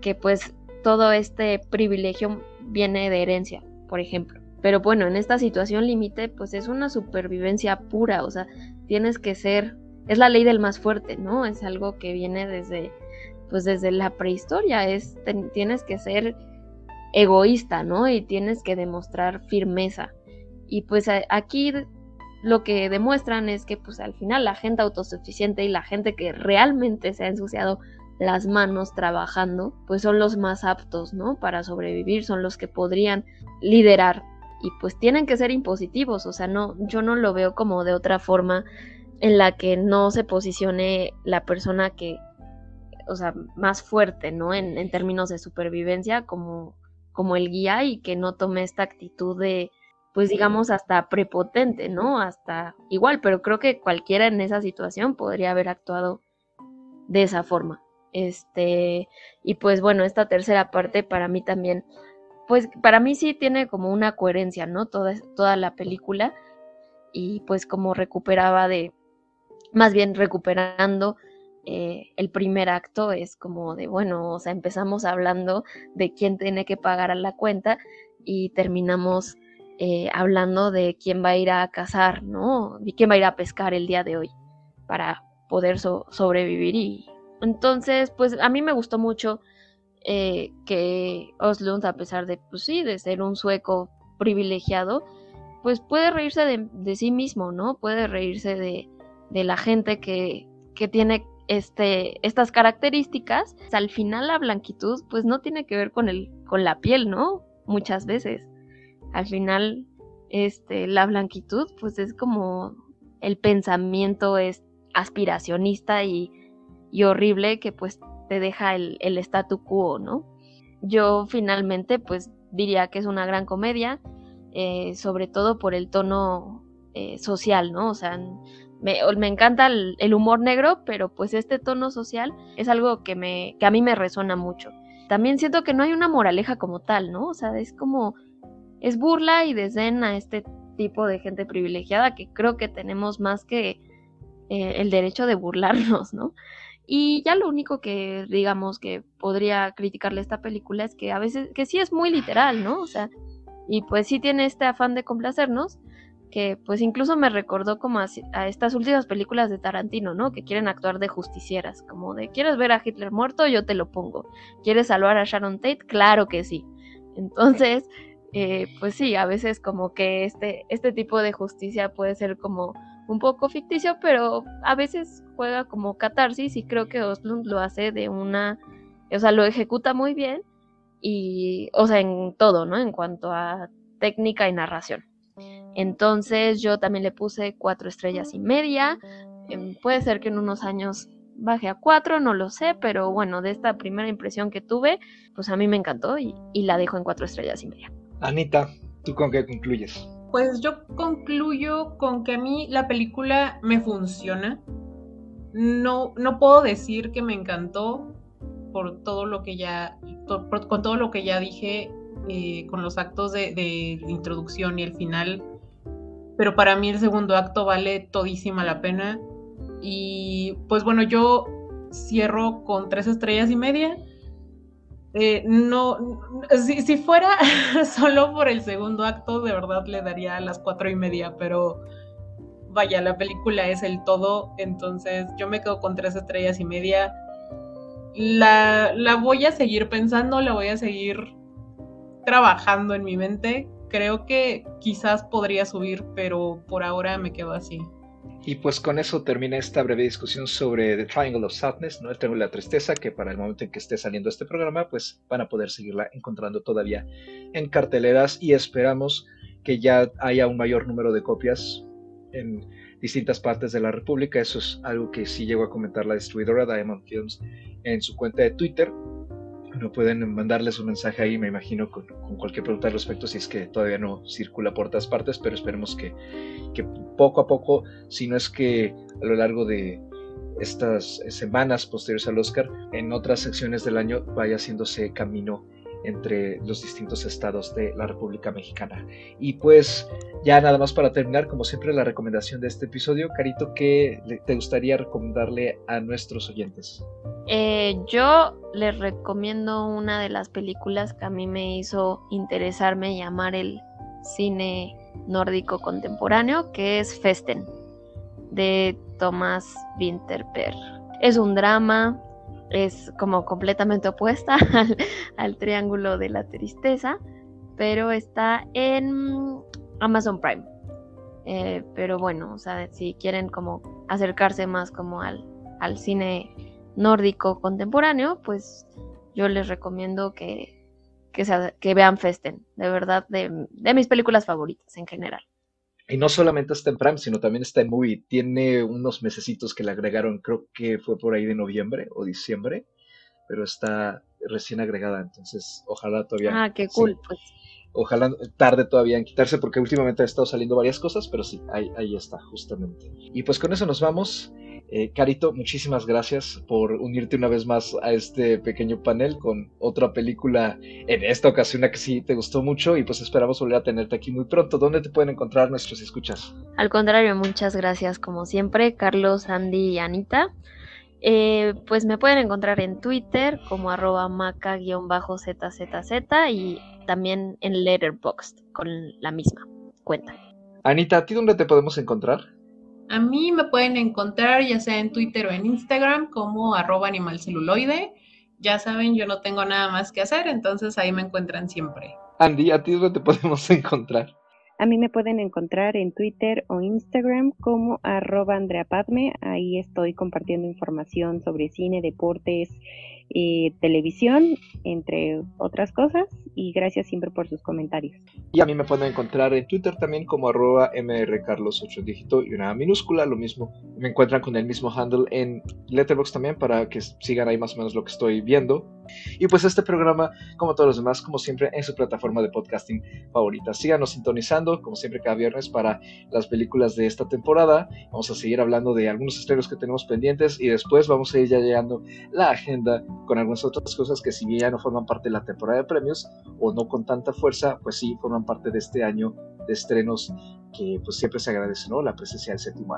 que pues todo este privilegio viene de herencia, por ejemplo. Pero bueno, en esta situación límite, pues es una supervivencia pura, o sea, tienes que ser, es la ley del más fuerte, ¿no? Es algo que viene desde, pues desde la prehistoria, es, tienes que ser egoísta, ¿no? Y tienes que demostrar firmeza. Y pues aquí lo que demuestran es que pues al final la gente autosuficiente y la gente que realmente se ha ensuciado las manos trabajando, pues son los más aptos, ¿no? Para sobrevivir, son los que podrían liderar y pues tienen que ser impositivos, o sea, no, yo no lo veo como de otra forma en la que no se posicione la persona que, o sea, más fuerte, ¿no? En, en términos de supervivencia como, como el guía y que no tome esta actitud de, pues digamos, hasta prepotente, ¿no? Hasta igual, pero creo que cualquiera en esa situación podría haber actuado de esa forma. Este, y pues bueno, esta tercera parte para mí también, pues para mí sí tiene como una coherencia, ¿no? Toda, toda la película. y pues como recuperaba de, más bien recuperando eh, el primer acto es como de, bueno, o sea, empezamos hablando de quién tiene que pagar a la cuenta y terminamos eh, hablando de quién va a ir a cazar, ¿no? Y quién va a ir a pescar el día de hoy para poder sobrevivir. Y entonces, pues a mí me gustó mucho eh, que Oslund, a pesar de, pues sí, de ser un sueco privilegiado, pues puede reírse de, sí mismo, ¿no? Puede reírse de, la gente que, que tiene este, estas características, al final la blanquitud pues no tiene que ver con, el, con la piel, ¿no? Muchas veces. Al final, este, la blanquitud pues es como el pensamiento es aspiracionista y, horrible que pues te deja el, el statu quo, ¿no? Yo finalmente pues diría que es una gran comedia, eh, sobre todo por el tono eh, social, ¿no? O sea, me, encanta el, humor negro, pero pues este tono social es algo que, me, que a mí me resuena mucho. También siento que no hay una moraleja como tal, ¿no? O sea, es como, es burla y desdén a este tipo de gente privilegiada que creo que tenemos más que eh, el derecho de burlarnos, ¿no? Y ya lo único que digamos que podría criticarle esta película es que a veces, que sí es muy literal, ¿no? O sea, y pues sí tiene este afán de complacernos, que pues incluso me recordó como a, estas últimas películas de Tarantino, ¿no? Que quieren actuar de justicieras, como de, ¿quieres ver a Hitler muerto? Yo te lo pongo. ¿Quieres salvar a Sharon Tate? Claro que sí. Entonces, eh, pues sí, a veces como que este, este tipo de justicia puede ser como un poco ficticio, pero a veces juega como catarsis y creo que Oslund lo hace de una, o sea, lo ejecuta muy bien y, o sea, en todo, ¿no? En cuanto a técnica y narración. Entonces yo también le puse cuatro estrellas y media. Em, puede ser que en unos años baje a cuatro, no lo sé, pero bueno, de esta primera impresión que tuve, pues a mí me encantó y, la dejo en cuatro estrellas y media. Anita, ¿tú con qué concluyes? Pues yo concluyo con que a mí la película me funciona. No, no puedo decir que me encantó por todo lo que ya, con todo lo que ya dije, eh, con los actos de, de, introducción y el final pero para mí el segundo acto vale todísima la pena. Y pues bueno, yo cierro con tres estrellas y media. Eh, no, si, si, fuera *laughs* solo por el segundo acto, de verdad le daría las cuatro y media, pero vaya, la película es el todo, entonces yo me quedo con tres estrellas y media. La, la voy a seguir pensando, la voy a seguir trabajando en mi mente creo que quizás podría subir, pero por ahora me quedo así. Y pues con eso termina esta breve discusión sobre The Triangle of Sadness, ¿no? el Triángulo de la Tristeza, que para el momento en que esté saliendo este programa, pues van a poder seguirla encontrando todavía en carteleras y esperamos que ya haya un mayor número de copias en distintas partes de la República. Eso es algo que sí llegó a comentar la distribuidora Diamond Films en su cuenta de Twitter no pueden mandarles un mensaje ahí, me imagino, con, cualquier pregunta al respecto, si es que todavía no circula por todas partes, pero esperemos que, que poco a poco, si no es que a lo largo de estas semanas posteriores al Oscar, en otras secciones del año vaya haciéndose camino entre los distintos estados de la República Mexicana. Y pues ya nada más para terminar, como siempre, la recomendación de este episodio. Carito, ¿qué te gustaría recomendarle a nuestros oyentes? Eh, yo les recomiendo una de las películas que a mí me hizo interesarme llamar el cine nórdico contemporáneo, que es Festen, de Thomas Winterberg. Es un drama, es como completamente opuesta *laughs* al, Triángulo de la Tristeza, pero está en Amazon Prime. Eh, pero bueno, o sea, si quieren como acercarse más como al, al cine nórdico contemporáneo, pues yo les recomiendo que, que, que vean Festen, de verdad, de, de mis películas favoritas en general. Y no solamente está en Prime, sino también está en Movie. Tiene unos mesecitos que le agregaron, creo que fue por ahí de noviembre o diciembre, pero está recién agregada, entonces ojalá todavía. Ah, qué cool, pues. Ojalá tarde todavía en quitarse, porque últimamente ha estado saliendo varias cosas, pero sí, ahí, ahí está, justamente. Y pues con eso nos vamos. Eh, Carito, muchísimas gracias por unirte una vez más a este pequeño panel con otra película en esta ocasión que sí te gustó mucho y pues esperamos volver a tenerte aquí muy pronto. ¿Dónde te pueden encontrar nuestros escuchas? Al contrario, muchas gracias como siempre, Carlos, Andy y Anita. Eh, pues me pueden encontrar en Twitter como arroba maca-zzz y también en Letterboxd con la misma cuenta. Anita, ¿a ti dónde te podemos encontrar? A mí me pueden encontrar ya sea en Twitter o en Instagram como arroba animalceluloide. Ya saben, yo no tengo nada más que hacer, entonces ahí me encuentran siempre. Andy, ¿a ti dónde te podemos *laughs* encontrar? A mí me pueden encontrar en Twitter o Instagram como arroba Andrea Padme. Ahí estoy compartiendo información sobre cine, deportes, eh, televisión, entre otras cosas. Y gracias siempre por sus comentarios. Y a mí me pueden encontrar en Twitter también como arroba mrcarlos8 dígito y una minúscula, lo mismo. Me encuentran con el mismo handle en Letterboxd también para que sigan ahí más o menos lo que estoy viendo. Y pues este programa, como todos los demás, como siempre, en su plataforma de podcasting favorita. Síganos sintonizando, como siempre, cada viernes para las películas de esta temporada. Vamos a seguir hablando de algunos estrenos que tenemos pendientes y después vamos a ir ya llegando la agenda con algunas otras cosas que si bien ya no forman parte de la temporada de premios o no con tanta fuerza, pues sí forman parte de este año de estrenos que pues siempre se agradece, ¿no? La presencia del séptimo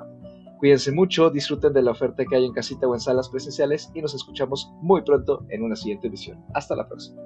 Cuídense mucho, disfruten de la oferta que hay en casita o en salas presenciales y nos escuchamos muy pronto en una siguiente edición. Hasta la próxima.